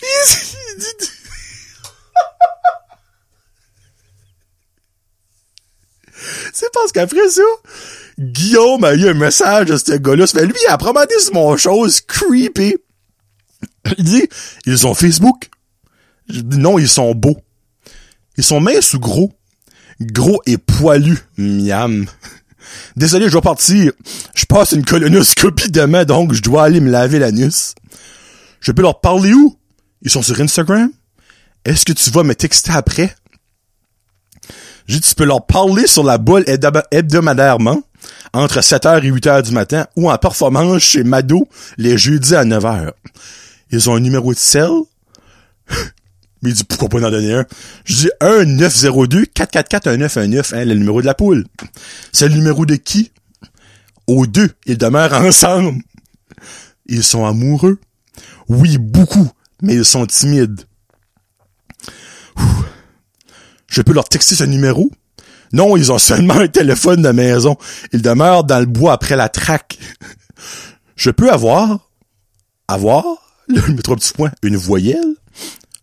*laughs* Il. C'est parce qu'après ça, Guillaume a eu un message de ce gars-là. Lui, il a prometté sur mon chose creepy. Il dit, ils ont Facebook. Je dis, non, ils sont beaux. Ils sont minces ou gros? Gros et poilus. Miam. *laughs* Désolé, je dois partir. Je passe une colonoscopie demain, donc je dois aller me laver l'anus. Je peux leur parler où? Ils sont sur Instagram? Est-ce que tu vas me texter après? J'ai dit, tu peux leur parler sur la boule hebdomadairement, entre 7h et 8h du matin, ou en performance chez Mado, les jeudis à 9h. Ils ont un numéro de sel. *laughs* Mais il dit, pourquoi pas en donner un? Je dis, 1-902-444-1919, hein, le numéro de la poule. C'est le numéro de qui? Aux deux, ils demeurent *laughs* ensemble. Ils sont amoureux. Oui, beaucoup, mais ils sont timides. Je peux leur texter ce numéro? Non, ils ont seulement un téléphone de maison. Ils demeurent dans le bois après la traque. Je peux avoir, avoir, le je trois petits points, une voyelle?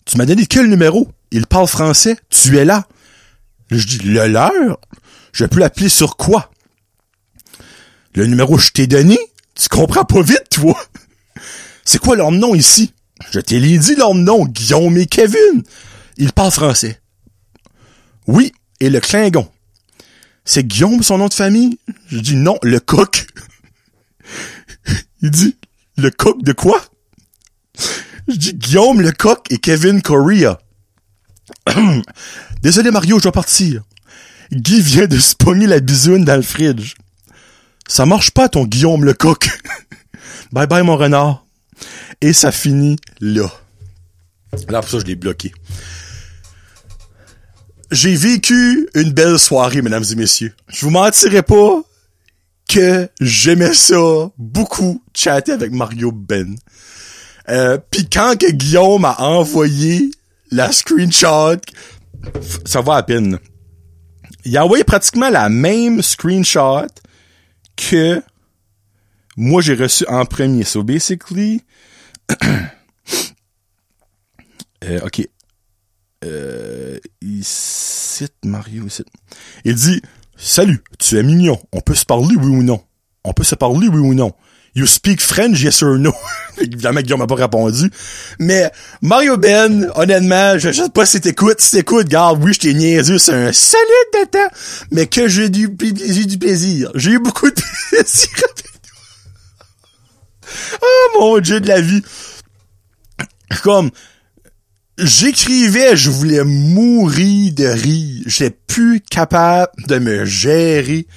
Tu m'as donné quel numéro? Il parle français. Tu es là. Je dis, le leur? Je peux l'appeler sur quoi? Le numéro que je t'ai donné? Tu comprends pas vite, toi? C'est quoi leur nom ici? Je t'ai dit leur nom, Guillaume et Kevin. Ils parlent français. Oui, et le Klingon. C'est Guillaume son nom de famille? Je dis non, le coq. *laughs* Il dit, le coq de quoi? Je dis Guillaume Lecoq et Kevin Correa. *clears throat* Désolé Mario, je dois partir. Guy vient de se la bisoune dans le fridge. Ça marche pas ton Guillaume Lecoq. *laughs* bye bye mon renard. Et ça finit là. Là pour ça je l'ai bloqué. J'ai vécu une belle soirée, mesdames et messieurs. Je vous mentirai pas que j'aimais ça beaucoup, chatter avec Mario Ben. Euh, Puis quand que Guillaume m'a envoyé la screenshot, ça va à peine. Il a envoyé pratiquement la même screenshot que moi j'ai reçu en premier. So basically, *clears throat* euh, ok, euh, il cite Mario ici. Il dit Salut, tu es mignon. On peut se parler, oui ou non? On peut se parler, oui ou non? You speak French, yes or no? *laughs* Évidemment, Guillaume m'a pas répondu. Mais, Mario Ben, honnêtement, je, sais pas si t'écoutes. Si t'écoutes, garde, oui, je t'ai niaisé, c'est un solide de temps. Mais que j'ai du, j'ai du plaisir. J'ai eu beaucoup de *laughs* plaisir Oh mon dieu de la vie. Comme, j'écrivais, je voulais mourir de rire. J'étais plus capable de me gérer.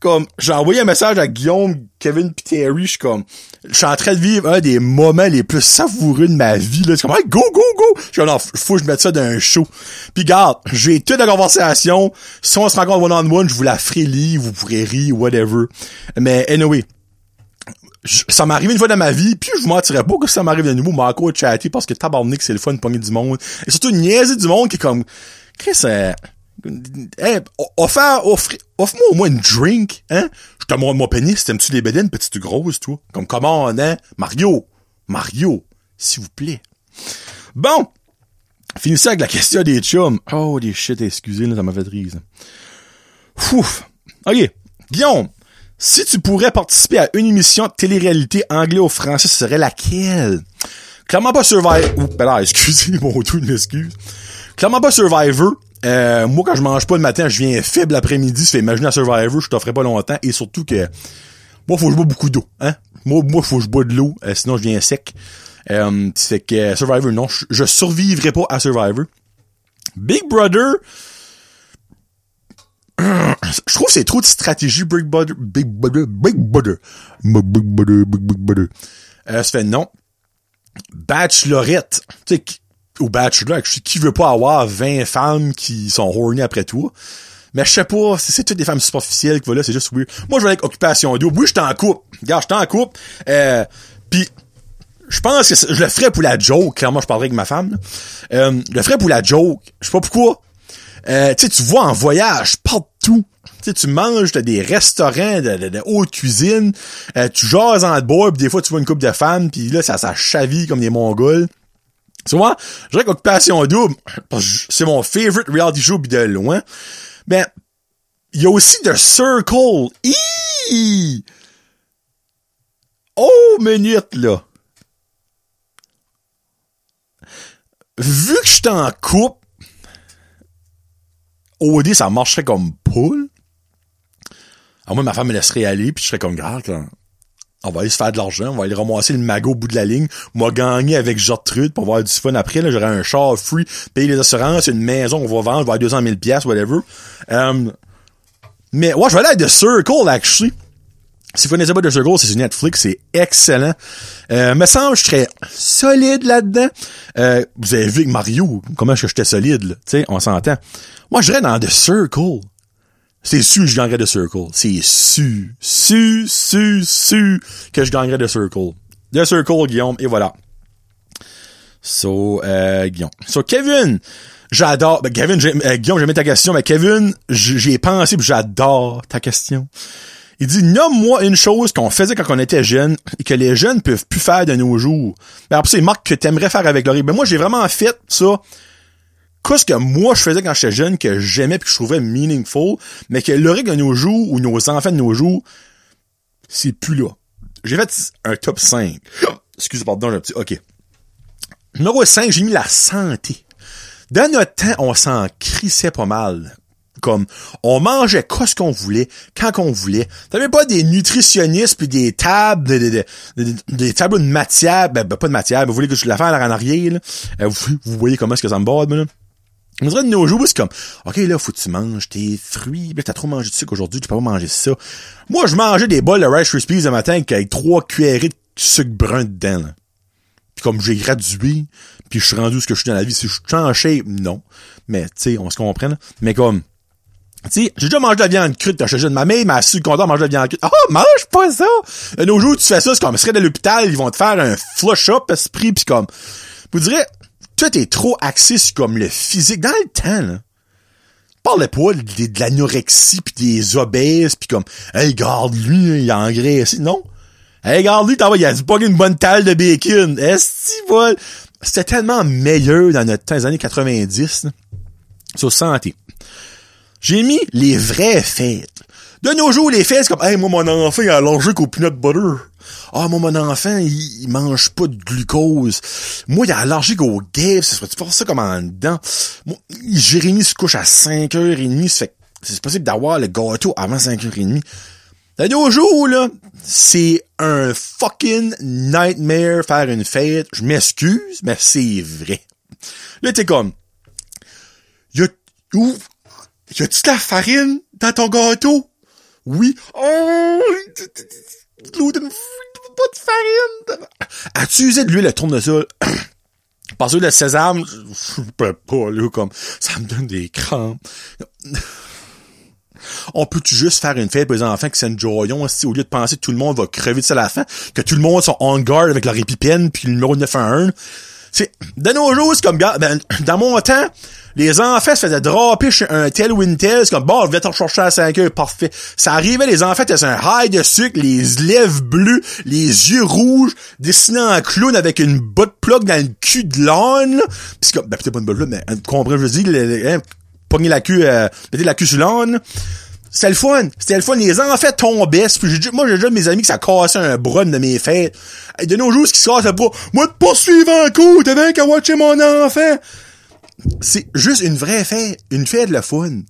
Comme, j'ai envoyé un message à Guillaume, Kevin pis Terry, je suis comme, je suis en train de vivre un des moments les plus savoureux de ma vie, là. C'est comme, hey, go, go, go! Je suis comme, non, faut que je mette ça dans un show. Puis garde, j'ai toute la conversation. Si on se rencontre one-on-one, je vous la ferai lire, vous pourrez rire, whatever. Mais, anyway, ça m'arrive une fois dans ma vie, puis je vous mentirais pas que ça m'arrive de nouveau, m'a encore chatter parce que tabarnak, c'est le fun de du monde. Et surtout, niaiser du monde qui est comme, Chris, euh, hey, offre, offre, offre-moi au moins une drink, hein? Je te montre mon pénis, t'aimes-tu les bédines, petite grosse, toi? Comme, comment, hein? Mario! Mario! S'il vous plaît. Bon! Finissez avec la question des chums. Oh, des shit, excusez, là, ça m'a fait rire, Fouf! Ok. Guillaume, si tu pourrais participer à une émission de télé-réalité anglais ou français, ce serait laquelle? Clairement pas Survivor. Oups, ben là, *laughs* excusez mon tout, une excuse. Clairement pas Survivor. Euh, moi, quand je mange pas le matin, je viens faible l'après-midi. Ça fait imaginer à Survivor, je t'offrais pas longtemps. Et surtout que, moi, faut que je bois beaucoup d'eau, hein. Moi, moi, faut que je bois de l'eau, euh, sinon je viens sec. Euh, c'est que Survivor, non, je, je survivrai pas à Survivor. Big Brother, *clears throat* je trouve c'est trop de stratégie Big Brother, Big Brother, Big Brother, Big Brother, Big Brother. Euh, ça fait non. Bachelorette, tu sais, ou Bachelor, qui veut pas avoir 20 femmes qui sont horny après toi. Mais je sais pas, c'est toutes des femmes superficielles qui vont là, c'est juste weird. Moi, je vais avec Occupation double. Oui, je en couple. Regarde, je en couple. Euh, pis, je pense que je le ferais pour la joke. Clairement, je parlerai avec ma femme. Euh, je le ferais pour la joke. Je sais pas pourquoi. Euh, tu tu vois en voyage partout. Tu tu manges, t'as des restaurants de, haute cuisine, euh, tu jases en bord, pis des fois tu vois une coupe de femmes, puis là, ça, ça chaville comme des mongols. Tu vois, je dirais qu'Occupation Double, *clears throat* c'est mon favorite reality show, pis de loin. Ben, il y a aussi The Circle. Hi! Oh, minute, là. Vu que je suis en OD, ça marcherait comme poule. Alors moi, ma femme me laisserait aller, puis je serais comme, grave, on va aller se faire de l'argent, on va aller ramasser le magot au bout de la ligne, moi gagner avec Gertrude pour avoir du fun après, là, j'aurais un char free, payer les assurances, une maison qu'on va vendre, on va avoir 200 000 pièces whatever. Um, mais, ouais, je vais aller à The Circle, actually. Si vous connaissez pas The Circle, c'est sur Netflix, c'est excellent. Euh, me semble je serais solide là-dedans. Euh, vous avez vu avec Mario, comment est-ce que j'étais solide, là? Tu sais, on s'entend. Moi, je serais dans The Circle. C'est sûr que je gagnerais The Circle. C'est sûr, sûr, sûr, sûr que je gagnerais The Circle. The Circle, Guillaume, et voilà. So, euh, Guillaume. So, Kevin, j'adore, ben, Kevin, euh, Guillaume, j'aimais ta question, mais Kevin, j'y ai pensé, j'adore ta question. Il dit, nomme-moi une chose qu'on faisait quand on était jeune et que les jeunes peuvent plus faire de nos jours. Ben, après, c'est Marc que t'aimerais faire avec Laurie. Ben, moi, j'ai vraiment fait ça. Qu'est-ce que moi, je faisais quand j'étais jeune que j'aimais puis que je trouvais meaningful, mais que Laurie de nos jours ou nos enfants de nos jours, c'est plus là. J'ai fait un top 5. *gasps* Excusez, pardon, j'ai un petit, ok. Numéro 5, j'ai mis la santé. Dans notre temps, on s'en crissait pas mal comme on mangeait quoi ce qu'on voulait, quand qu'on voulait. T'avais pas des nutritionnistes puis des tables, des, des, des, tableaux de matière, ben, ben, pas de matière, mais vous voulez que je la fasse en arrière, là. Euh, vous, vous, voyez comment est-ce que ça me borde, là. On dirait de nos jours, c'est comme, OK, là, faut que tu manges tes fruits. Ben, t'as trop mangé de sucre aujourd'hui, tu peux pas manger ça. Moi, je mangeais des bols de Rice Krispies le matin avec trois cuillerées de sucre brun dedans, là. puis comme j'ai gradué, puis je suis rendu ce que je suis dans la vie, si je suis en non. Mais, tu sais, on se comprend, là. Mais comme, tu sais, j'ai déjà mangé de la viande crue quand j'étais jeune. Ma mère m'a su de manger de la viande crue. Ah, mange pas ça! Un autre jour, tu fais ça, c'est comme, serait de l'hôpital, ils vont te faire un flush-up esprit, puis comme, vous direz, tout est trop axé sur comme le physique. Dans le temps, là, parle pas de, de l'anorexie pis des obèses pis comme Hey garde lui, il a engraissé. Non. Hey garde lui, t'en vas, il a pas une bonne talle de bacon. Est-ce C'était tellement meilleur dans notre temps, les années 90. Là. Sur santé. J'ai mis les vraies fêtes. De nos jours, les fêtes, c'est comme Hey, moi mon enfant il a allergique au peanut butter. Ah, moi, mon enfant, il, mange pas de glucose. Moi, il est allergique au gave. Ça tu penses ça comme en dedans? Moi, Jérémy se couche à 5h30. Ça fait c'est possible d'avoir le gâteau avant 5h30. De nos jours, là, c'est un fucking nightmare faire une fête. Je m'excuse, mais c'est vrai. Là, t'es comme, y a, où, y a-tu de la farine dans ton gâteau? Oui. Oh, gluten pas de farine. As-tu usé de l'huile à tournesol? Parce que le sésame, je peux pas, là, comme, ça me donne des crampes. *laughs* On peut-tu juste faire une fête pour les enfants qui s'enjoyons, si au lieu de penser que tout le monde va crever de ça à la fin, que tout le monde sont on guard avec leur épipène puis le numéro 911. De nos jours, c'est comme, ben, *clears throat* dans mon temps, les enfants se faisaient draper chez un tel ou une telle, c'est comme, bon, je vais t'en chercher à 5 heures, parfait. Ça arrivait, les enfants étaient un high de sucre, les lèvres bleues, les yeux rouges, dessinant un clown avec une botte plug dans le cul de l'âne, pis comme, ben, peut-être pas une botte mais, comprends, je dis, hein, pogner la queue, euh, mettez la queue sur l'âne. C'était le fun. C'était le fun. Les enfants tombaient. Puis moi, j'ai déjà mes amis que ça cassait un bras de mes fêtes. De nos jours, ce qui se casse pas, moi, de poursuivre un coup, t'avais qu'à watcher mon enfant. C'est juste une vraie fête. Une fête de la fun.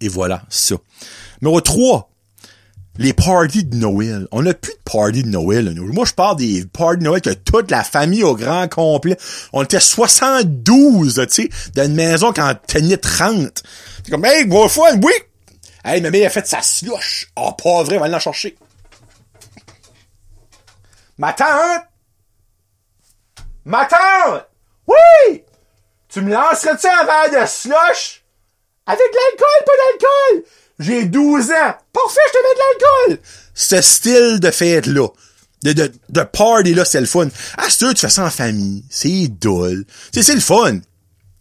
Et voilà, ça. Numéro 3. Les parties de Noël. On n'a plus de parties de Noël. Moi, je parle des parties de Noël que toute la famille au grand complet. On était 72, tu sais, dans une maison quand tenait 30. C'est comme, hey, bon fun, oui! Hey, ma mère a fait sa slush. Oh, pas vrai, on va aller la chercher. Ma tante! Ma tante! Oui! Tu me lancerais-tu un verre de slush? Avec de l'alcool, pas d'alcool! J'ai 12 ans! Parfait, je te mets de l'alcool! Ce style de fête-là. De, de, de party-là, c'est le fun. Ah, sûr, tu fais ça en famille. C'est. C'est, c'est le fun.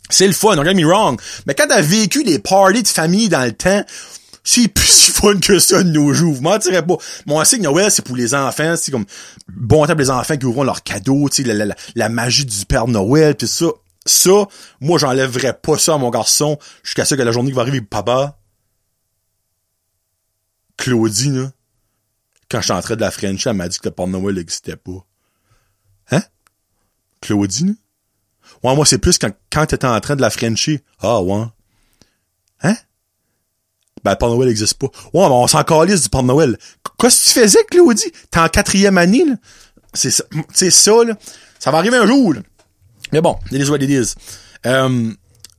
C'est le fun, don't get me wrong. Mais quand t'as vécu des parties de famille dans le temps, c'est plus si fun que ça de nos jours. Vous mentirez pas. C'est que Noël, c'est pour les enfants. C'est comme bon temps pour les enfants qui ouvrent leurs cadeaux, tu sais, la, la, la, magie du Père Noël, tout ça. Ça, moi, j'enlèverais pas ça à mon garçon jusqu'à ce que la journée qui va arriver, papa. Claudie, là, quand je suis entré de la French, elle m'a dit que le Père Noël n'existait pas. Hein? Claudie, là? Ouais, moi, c'est plus quand, quand t'étais en train de la Frenchie. Ah, ouais. Hein? Ben, le Père Noël n'existe pas. Ouais, mais on s'en calisse du Père Noël. Qu'est-ce que tu faisais, Claudie? T'es en quatrième année, là? C'est ça, ça, là. Ça va arriver un jour, là. Mais bon, il y a des disent. Euh,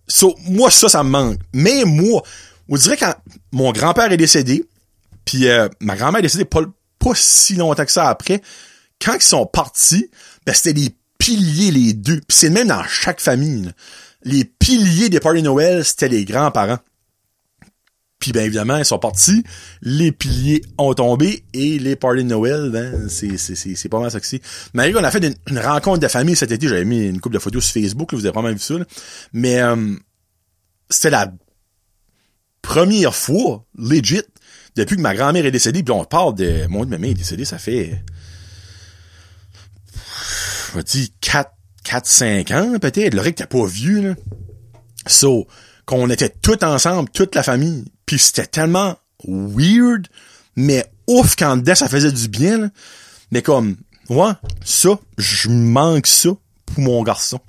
so, moi, ça, ça me manque. Mais moi, on dirait quand mon grand-père est décédé, puis euh, ma grand-mère est décédée pas, si longtemps que ça après, quand ils sont partis, ben, c'était des piliers, les deux. Puis c'est même dans chaque famille. Les piliers des parties Noël, c'était les grands-parents. Puis bien évidemment, ils sont partis, les piliers ont tombé et les parties de Noël, ben, c'est, c'est, c'est, c'est pas mal sexy. Mais on a fait une, rencontre de famille cet été, j'avais mis une couple de photos sur Facebook, là, vous avez probablement vu ça. Mais euh, c'était la première fois, legit, depuis que ma grand-mère est décédée, puis on parle de... Mon ma mère est décédée, ça fait... Je dire 4, 4, 5 ans peut-être. Le que t'es pas vieux, là. So, qu'on était tous ensemble, toute la famille. Puis c'était tellement weird, mais ouf quand dedans ça faisait du bien. Mais comme, ouais, ça, je manque ça pour mon garçon.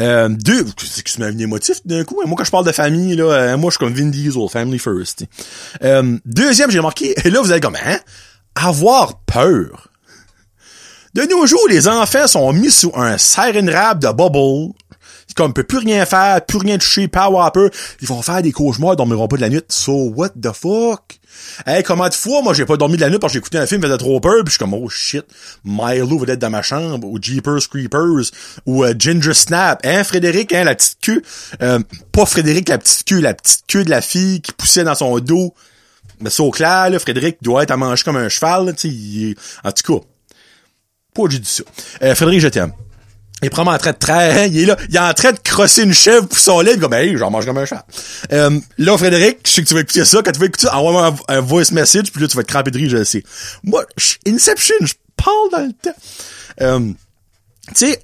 Euh, deux, c'est que c'est un émotif d'un coup. Hein. Moi, quand je parle de famille, là, euh, moi, je suis comme Vin Diesel, family first. Euh, deuxième, j'ai marqué, et là, vous allez comme, hein? Avoir peur. De nos jours, les enfants sont mis sous un siren rap de bubble comme, peut plus rien faire, plus rien toucher, power upper. Ils vont faire des cauchemars, ils dormiront pas de la nuit. So, what the fuck? Hey, comment de fois, moi, j'ai pas dormi de la nuit parce que écouté un film, faisait trop peur, puis je suis comme, oh shit, Milo va être dans ma chambre, ou Jeepers Creepers, ou euh, Ginger Snap, hein, Frédéric, hein, la petite queue, euh, pas Frédéric, la petite queue, la petite queue de la fille qui poussait dans son dos. Mais c'est au clair, là, Frédéric doit être à manger comme un cheval, tu sais, en tout cas. Pas j'ai dit ça. Euh, Frédéric, je t'aime. Il est probablement en train de traire, *laughs* il est là, il est en train de crosser une chèvre pour son lait, comme, hey, j'en mange comme un chat. Euh, là, Frédéric, je sais que tu vas écouter ça, quand tu vas écouter ça, envoie-moi un, un, voice message, puis là, tu vas te cramper de rire, je le sais. Moi, Inception, je parle dans le temps. Euh, tu sais,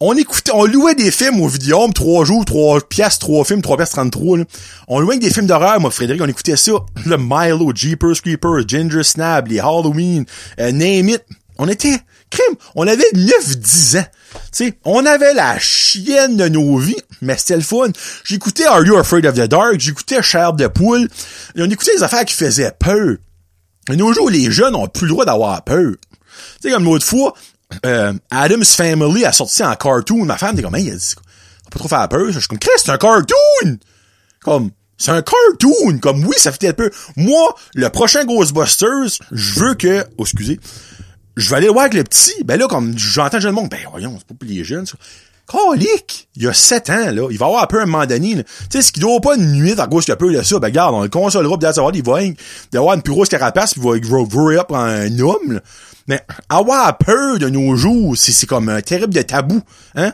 on écoutait, on louait des films au Vidéo, trois jours, trois pièces, trois films, trois pièces 33, là. On louait des films d'horreur, moi, Frédéric, on écoutait ça. Le Milo, Jeepers Creepers, Ginger Snap, les Halloween, euh, Name It. On était, on avait 9-10 ans. sais, on avait la chienne de nos vies, mais c'était le fun. J'écoutais Are You Afraid of the Dark, j'écoutais Chair de poule, on écoutait des affaires qui faisaient peur. Et nos jours, les jeunes ont plus le droit d'avoir peur. Tu sais, comme l'autre fois, euh, Adam's Family a sorti en cartoon. Ma femme dit comme, hey, on peut trop faire peur. Je suis comme, Chris, c'est un cartoon! Comme, c'est un cartoon! Comme, oui, ça fait peu. Moi, le prochain Ghostbusters, je veux que, oh, excusez, je vais aller voir avec le petit. Ben là, comme j'entends jeune monde, ben voyons, c'est pas pour les jeunes, ça. Calique! Il a 7 ans, là. Il va avoir un peu un moment Tu sais, ce qui doit pas une nuit à cause qu'il y a peu de ça, ben regarde, on le consolera, peut-être il va d'avoir une plus grosse carapace, puis il va grow up en un homme, là. Mais avoir peur de nos jours, c'est comme un terrible de tabou, hein?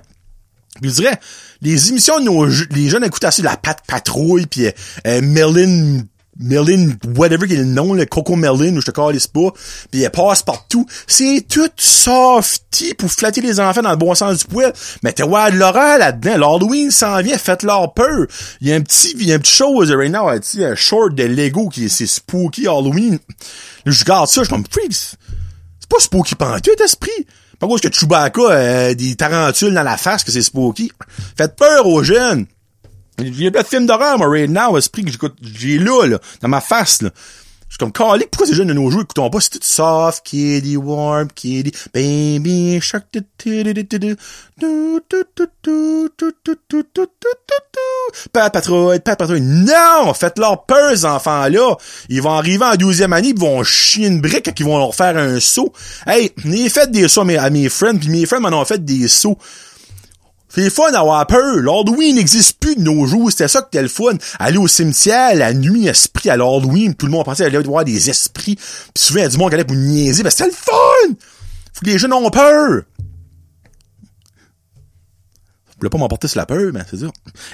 je dirais, les émissions de nos les jeunes écoutent assez la patte patrouille, puis euh, Melin Melin, whatever qu'il est le nom, le Coco Melin, ou je te calisse pas, pis elle passe partout. C'est tout softy pour flatter les enfants dans le bon sens du poil. Mais t'es ouais l'horreur là-dedans. L'Halloween s'en vient, faites-leur peur. Il y a un petit, il y a un petit chose right now, un short de Lego qui est, c'est spooky Halloween. je regarde ça, je suis comme, freaks. C'est pas spooky pantoute, esprit. Pas cause que Chewbacca, euh, des tarentules dans la face que c'est spooky. Faites peur aux jeunes. J'ai pas de film d'horreur, moi, right now, esprit que j'écoute, j'ai là, là, dans ma face, là. Je suis comme, calique, pourquoi ces jeunes de nos jours écoutons pas? C'est tout soft, kitty, warm, kitty, baby, shark, Pat patrouille, pat patrouille. Non! Faites-leur peur, ces enfants-là. Ils vont arriver en douzième année, ils vont chier une brique et ils vont leur faire un saut. Hey, j'ai fait des sauts à mes, à mes friends, puis mes friends m'en ont fait des sauts. C'est fun d'avoir peur. L'Halloween n'existe plus de nos jours. C'était ça que c'était le fun. Aller au cimetière la nuit, esprit à l'Halloween. Tout le monde pensait aller voir des esprits. Puis souvent, il y a du monde qui allait pour niaiser. Ben, c'était le fun! Faut que les jeunes ont peur. Je voulais pas m'emporter sur la peur, mais c'est ça.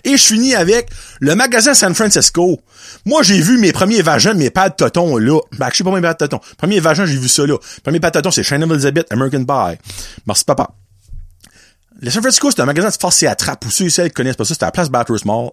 Et je finis avec le magasin San Francisco. Moi, j'ai vu mes premiers vagins, mes pads totons, là. Ben, je sais pas mes pads totons. Premier vagin, j'ai vu ça, là. Premier pad totons, c'est Shannon Elizabeth, American Pie. Merci, papa. Le San Francisco, c'est un magasin de force et attrape. Pour ceux et celles qui connaissent pas ça, c'était à la place Batters Mall.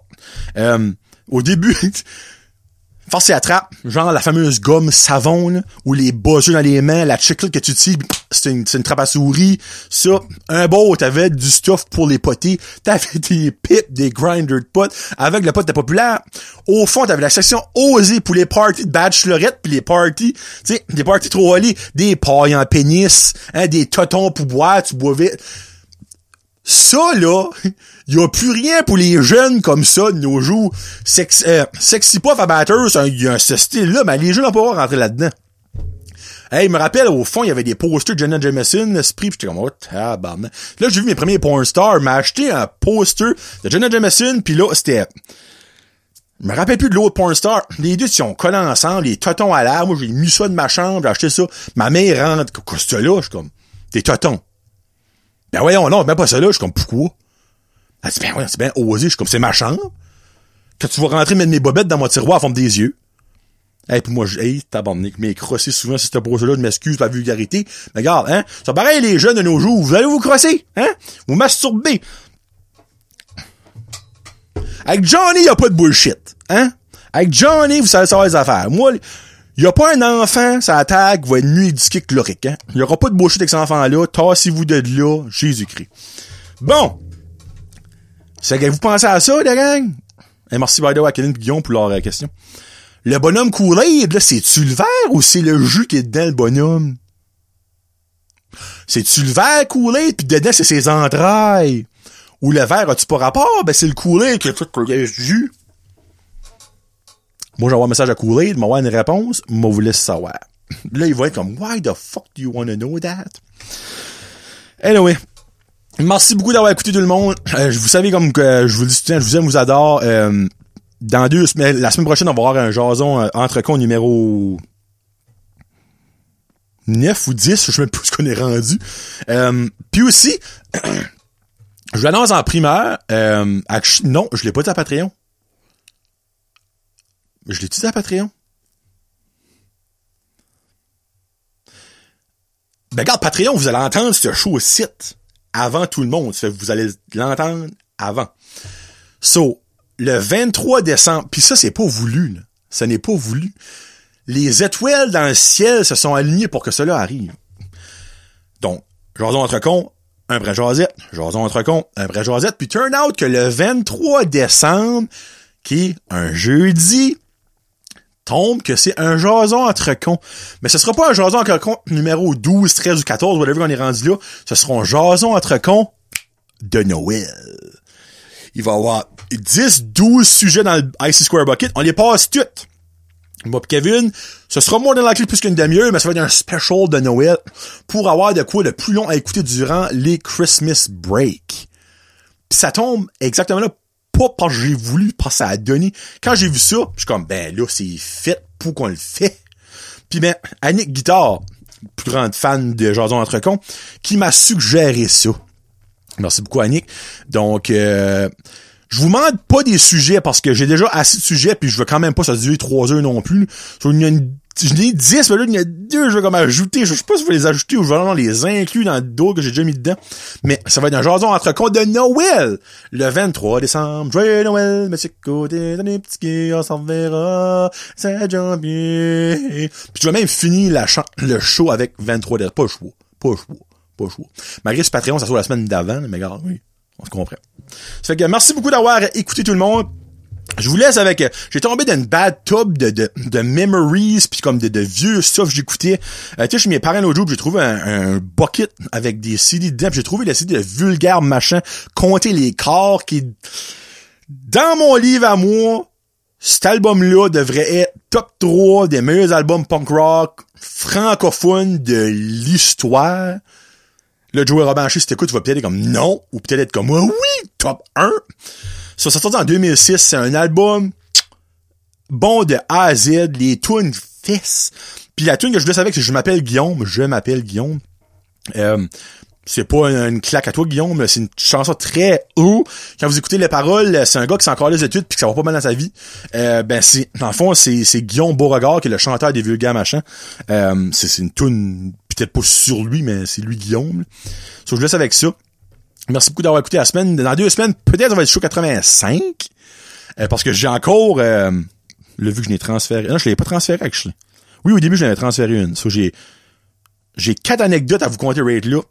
Euh, au début, *laughs* force et attrape, genre la fameuse gomme savon, ou les bosseux dans les mains, la chiclette que tu tires, c'est une, une trappe à souris. Ça, un beau, t'avais du stuff pour les potés. T'avais des pipes, des grinders de potes. Avec le pote populaire. Au fond, t'avais la section osée pour les parties de bachelorette puis les parties, tu sais, des parties trop allées, des pailles en pénis, hein, des totons pour boire, tu boivais ça, là, *laughs* y a plus rien pour les jeunes comme ça de nos jours. Sex, euh, sexy Puff à il y a ce style-là, mais les jeunes n'ont pas rentrer là-dedans. Hey, me rappelle, au fond, il y avait des posters de Jenna Jameson, l'esprit, pis j'étais comme, oh, tabarnak. Là, j'ai vu mes premiers porn stars, m'a acheté un poster de Jenna Jameson, puis là, c'était... Je me rappelle plus de l'autre porn star. Les deux, ils sont collés ensemble, les totons à l'air. Moi, j'ai mis ça de ma chambre, j'ai acheté ça. Ma mère rentre, qu'est-ce que là? Je suis comme, des totons. Ben voyons, non, même pas ça là. Je suis comme, pourquoi? Ben voyons, c'est bien osé. Je suis comme, c'est ma chambre. Quand tu vas rentrer mettre mes bobettes dans mon tiroir en forme des yeux. Hey, puis moi, je, hey, tabarnak, mais crosser souvent sur cette pose-là, je m'excuse pour la vulgarité. Mais regarde, hein, c'est pareil les jeunes de nos jours, vous allez vous crosser, hein? Vous masturber. Avec Johnny, y a pas de bullshit, hein? Avec Johnny, vous savez savoir les affaires. Moi, y a pas un enfant, ça attaque, va être mieux éduqué que hein? Y aura pas de bullshit avec cet enfant-là. Tassez-vous de là, Jésus-Christ. Bon. C'est que vous pensez à ça, les gang? Et merci, by the way, à Kevin Guillaume pour leur euh, question. Le bonhomme Kool-Aid, là, c'est-tu le verre ou c'est le jus qui est dedans, le bonhomme? C'est-tu le verre Kool-Aid, pis dedans, c'est ses entrailles? Ou le verre, as-tu pas rapport? Ben, c'est le Kool-Aid qui a tout le jus. Moi, j'envoie un message à Kool-Aid, m'envoie une réponse, vous laisse savoir. Là, il va être comme, why the fuck do you want to know that? Anyway. Merci beaucoup d'avoir écouté tout le monde. Euh, vous savez, comme que je vous dis, je vous aime, vous adore. Euh, dans deux semaines, la semaine prochaine, on va avoir un jason euh, entre con numéro 9 ou 10, je sais même plus ce qu'on est rendu. Euh, puis aussi, *clears throat* je l'annonce en primeur. Euh, non, je l'ai pas dit à Patreon. Je l'ai à Patreon? Ben regarde, Patreon, vous allez entendre ce show site avant tout le monde. Vous allez l'entendre avant. So, le 23 décembre, puis ça, c'est pas voulu, là. Ce n'est pas voulu les étoiles dans le ciel se sont alignées pour que cela arrive. Donc, jason entre con, un vrai jasette, jason entre con, un vrai jasette, puis turn out que le 23 décembre, qui est un jeudi, tombe que c'est un jason entre con. Mais ce sera pas un jason entre con numéro 12, 13 ou 14, whatever on est rendu là. Ce sera un jason entre con de Noël. Il va y avoir 10, 12 sujets dans le Square Bucket. On les passe toutes. Moi Kevin, ce sera moins dans la clé plus qu'une demi-heure, mais ça va être un special de Noël pour avoir de quoi de plus long à écouter durant les Christmas break. Puis ça tombe exactement là, pas parce que j'ai voulu, ça a donné. Quand j'ai vu ça, je suis comme, ben là, c'est fait pour qu'on le fait. Puis ben, Annick Guitare, plus grande fan de Jason Entrecon, qui m'a suggéré ça. Merci beaucoup, Annick. Donc, euh, je vous demande pas des sujets parce que j'ai déjà assez de sujets puis je veux quand même pas ça durer trois heures non plus. il y a une, 10, mais là, il y a deux, je vais comme ajouter. Je sais pas si vais les ajouter ou je vais les inclure dans d'autres que j'ai déjà mis dedans. Mais ça va être un jason entre de Noël. Le 23 décembre, joyeux Noël, monsieur côté d'un petit qui, on s'en verra, c'est janvier. Puis je vais même finir la le show avec 23 décembre. Pas le choix. Pas le choix. Pas le choix. Malgré ce Patreon, ça soit la semaine d'avant, mais regarde, oui. On se comprend. Ça fait que merci beaucoup d'avoir écouté tout le monde. Je vous laisse avec, j'ai tombé dans une bad tub de, de, de memories puis comme de, de vieux stuff j'écoutais. Euh, tu sais, chez mes parents l'autre jour, j'ai trouvé un, bucket avec des CD dedans, j'ai trouvé le CD de vulgaire machin, compter les corps qui, dans mon livre à moi, cet album-là devrait être top 3 des meilleurs albums punk rock francophones de l'histoire. Le Joey Robin si t'écoutes, tu vas peut-être être comme non, ou peut-être être comme oui, top 1. Ça, ça sort en 2006, c'est un album bon de A à Z, les tunes fess. Puis la tune que je laisse avec, c'est Je m'appelle Guillaume, je m'appelle Guillaume. Euh, c'est pas une, claque à toi, Guillaume, mais c'est une chanson très haut. Quand vous écoutez les paroles, c'est un gars qui s'est encore les études puis que ça va pas mal dans sa vie. Euh, ben c'est, dans le fond, c'est, c'est Guillaume Beauregard qui est le chanteur des vieux gars machin. Euh, c'est, c'est une tune peut-être pas sur lui, mais c'est lui Guillaume. So, je laisse avec ça. Merci beaucoup d'avoir écouté la semaine. Dans deux semaines, peut-être on va être chaud 85. Euh, parce que j'ai encore euh, le vu que je l'ai transféré. Non, je l'ai pas transféré actually. Oui, au début, je l'avais transféré une. So, j'ai j'ai quatre anecdotes à vous conter rate là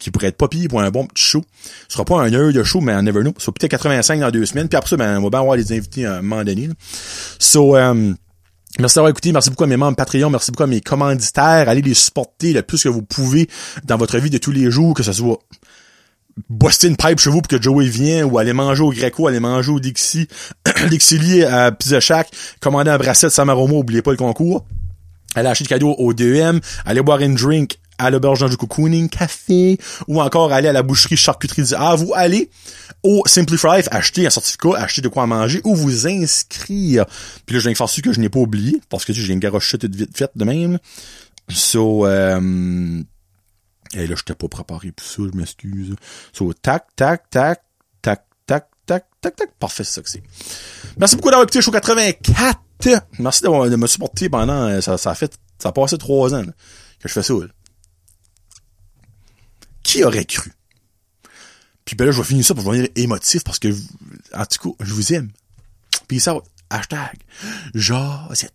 qui pourraient être pas pire pour un bon petit show. Ce sera pas un heure de show, mais un never know. So, peut-être 85 dans deux semaines. Puis après ça, ben, on va bien avoir les invités à un moment donné. So, euh, Merci d'avoir écouté. Merci beaucoup à mes membres Patreon. Merci beaucoup à mes commanditaires. Allez les supporter le plus que vous pouvez dans votre vie de tous les jours, que ce soit buster une pipe chez vous pour que Joey vienne ou aller manger au Greco, aller manger au Dixie, *clears throat* Dixili à Pizza Shack, commander un bracelet de Samaromo, oubliez pas le concours. Allez acheter du cadeau au 2M, allez boire une drink à l'auberge du cocooning café ou encore aller à la boucherie charcuterie du Ah, vous allez au Simplify Life acheter un certificat, acheter de quoi manger ou vous inscrire. Puis là, je viens de faire sûr que je n'ai pas oublié parce que j'ai une garoche toute vite faite de même. So, euh, et là, je t'ai pas préparé pour ça, je m'excuse. So, tac, tac, tac, tac, tac, tac, tac, tac. Parfait, c'est ça que c'est. Merci beaucoup d'avoir écouté Show 84. Merci de me supporter pendant, euh, ça, ça a fait, ça a passé trois ans, que je fais ça, qui aurait cru? Puis ben là, je vais finir ça pour devenir émotif parce que, en tout cas, je vous aime. Peace out. Hashtag Josette.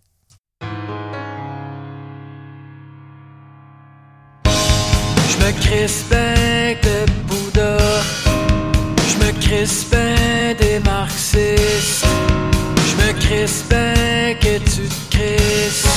Je me crispin de Bouddha. Je me crispin des marxistes. Je me crispin que tu te crisses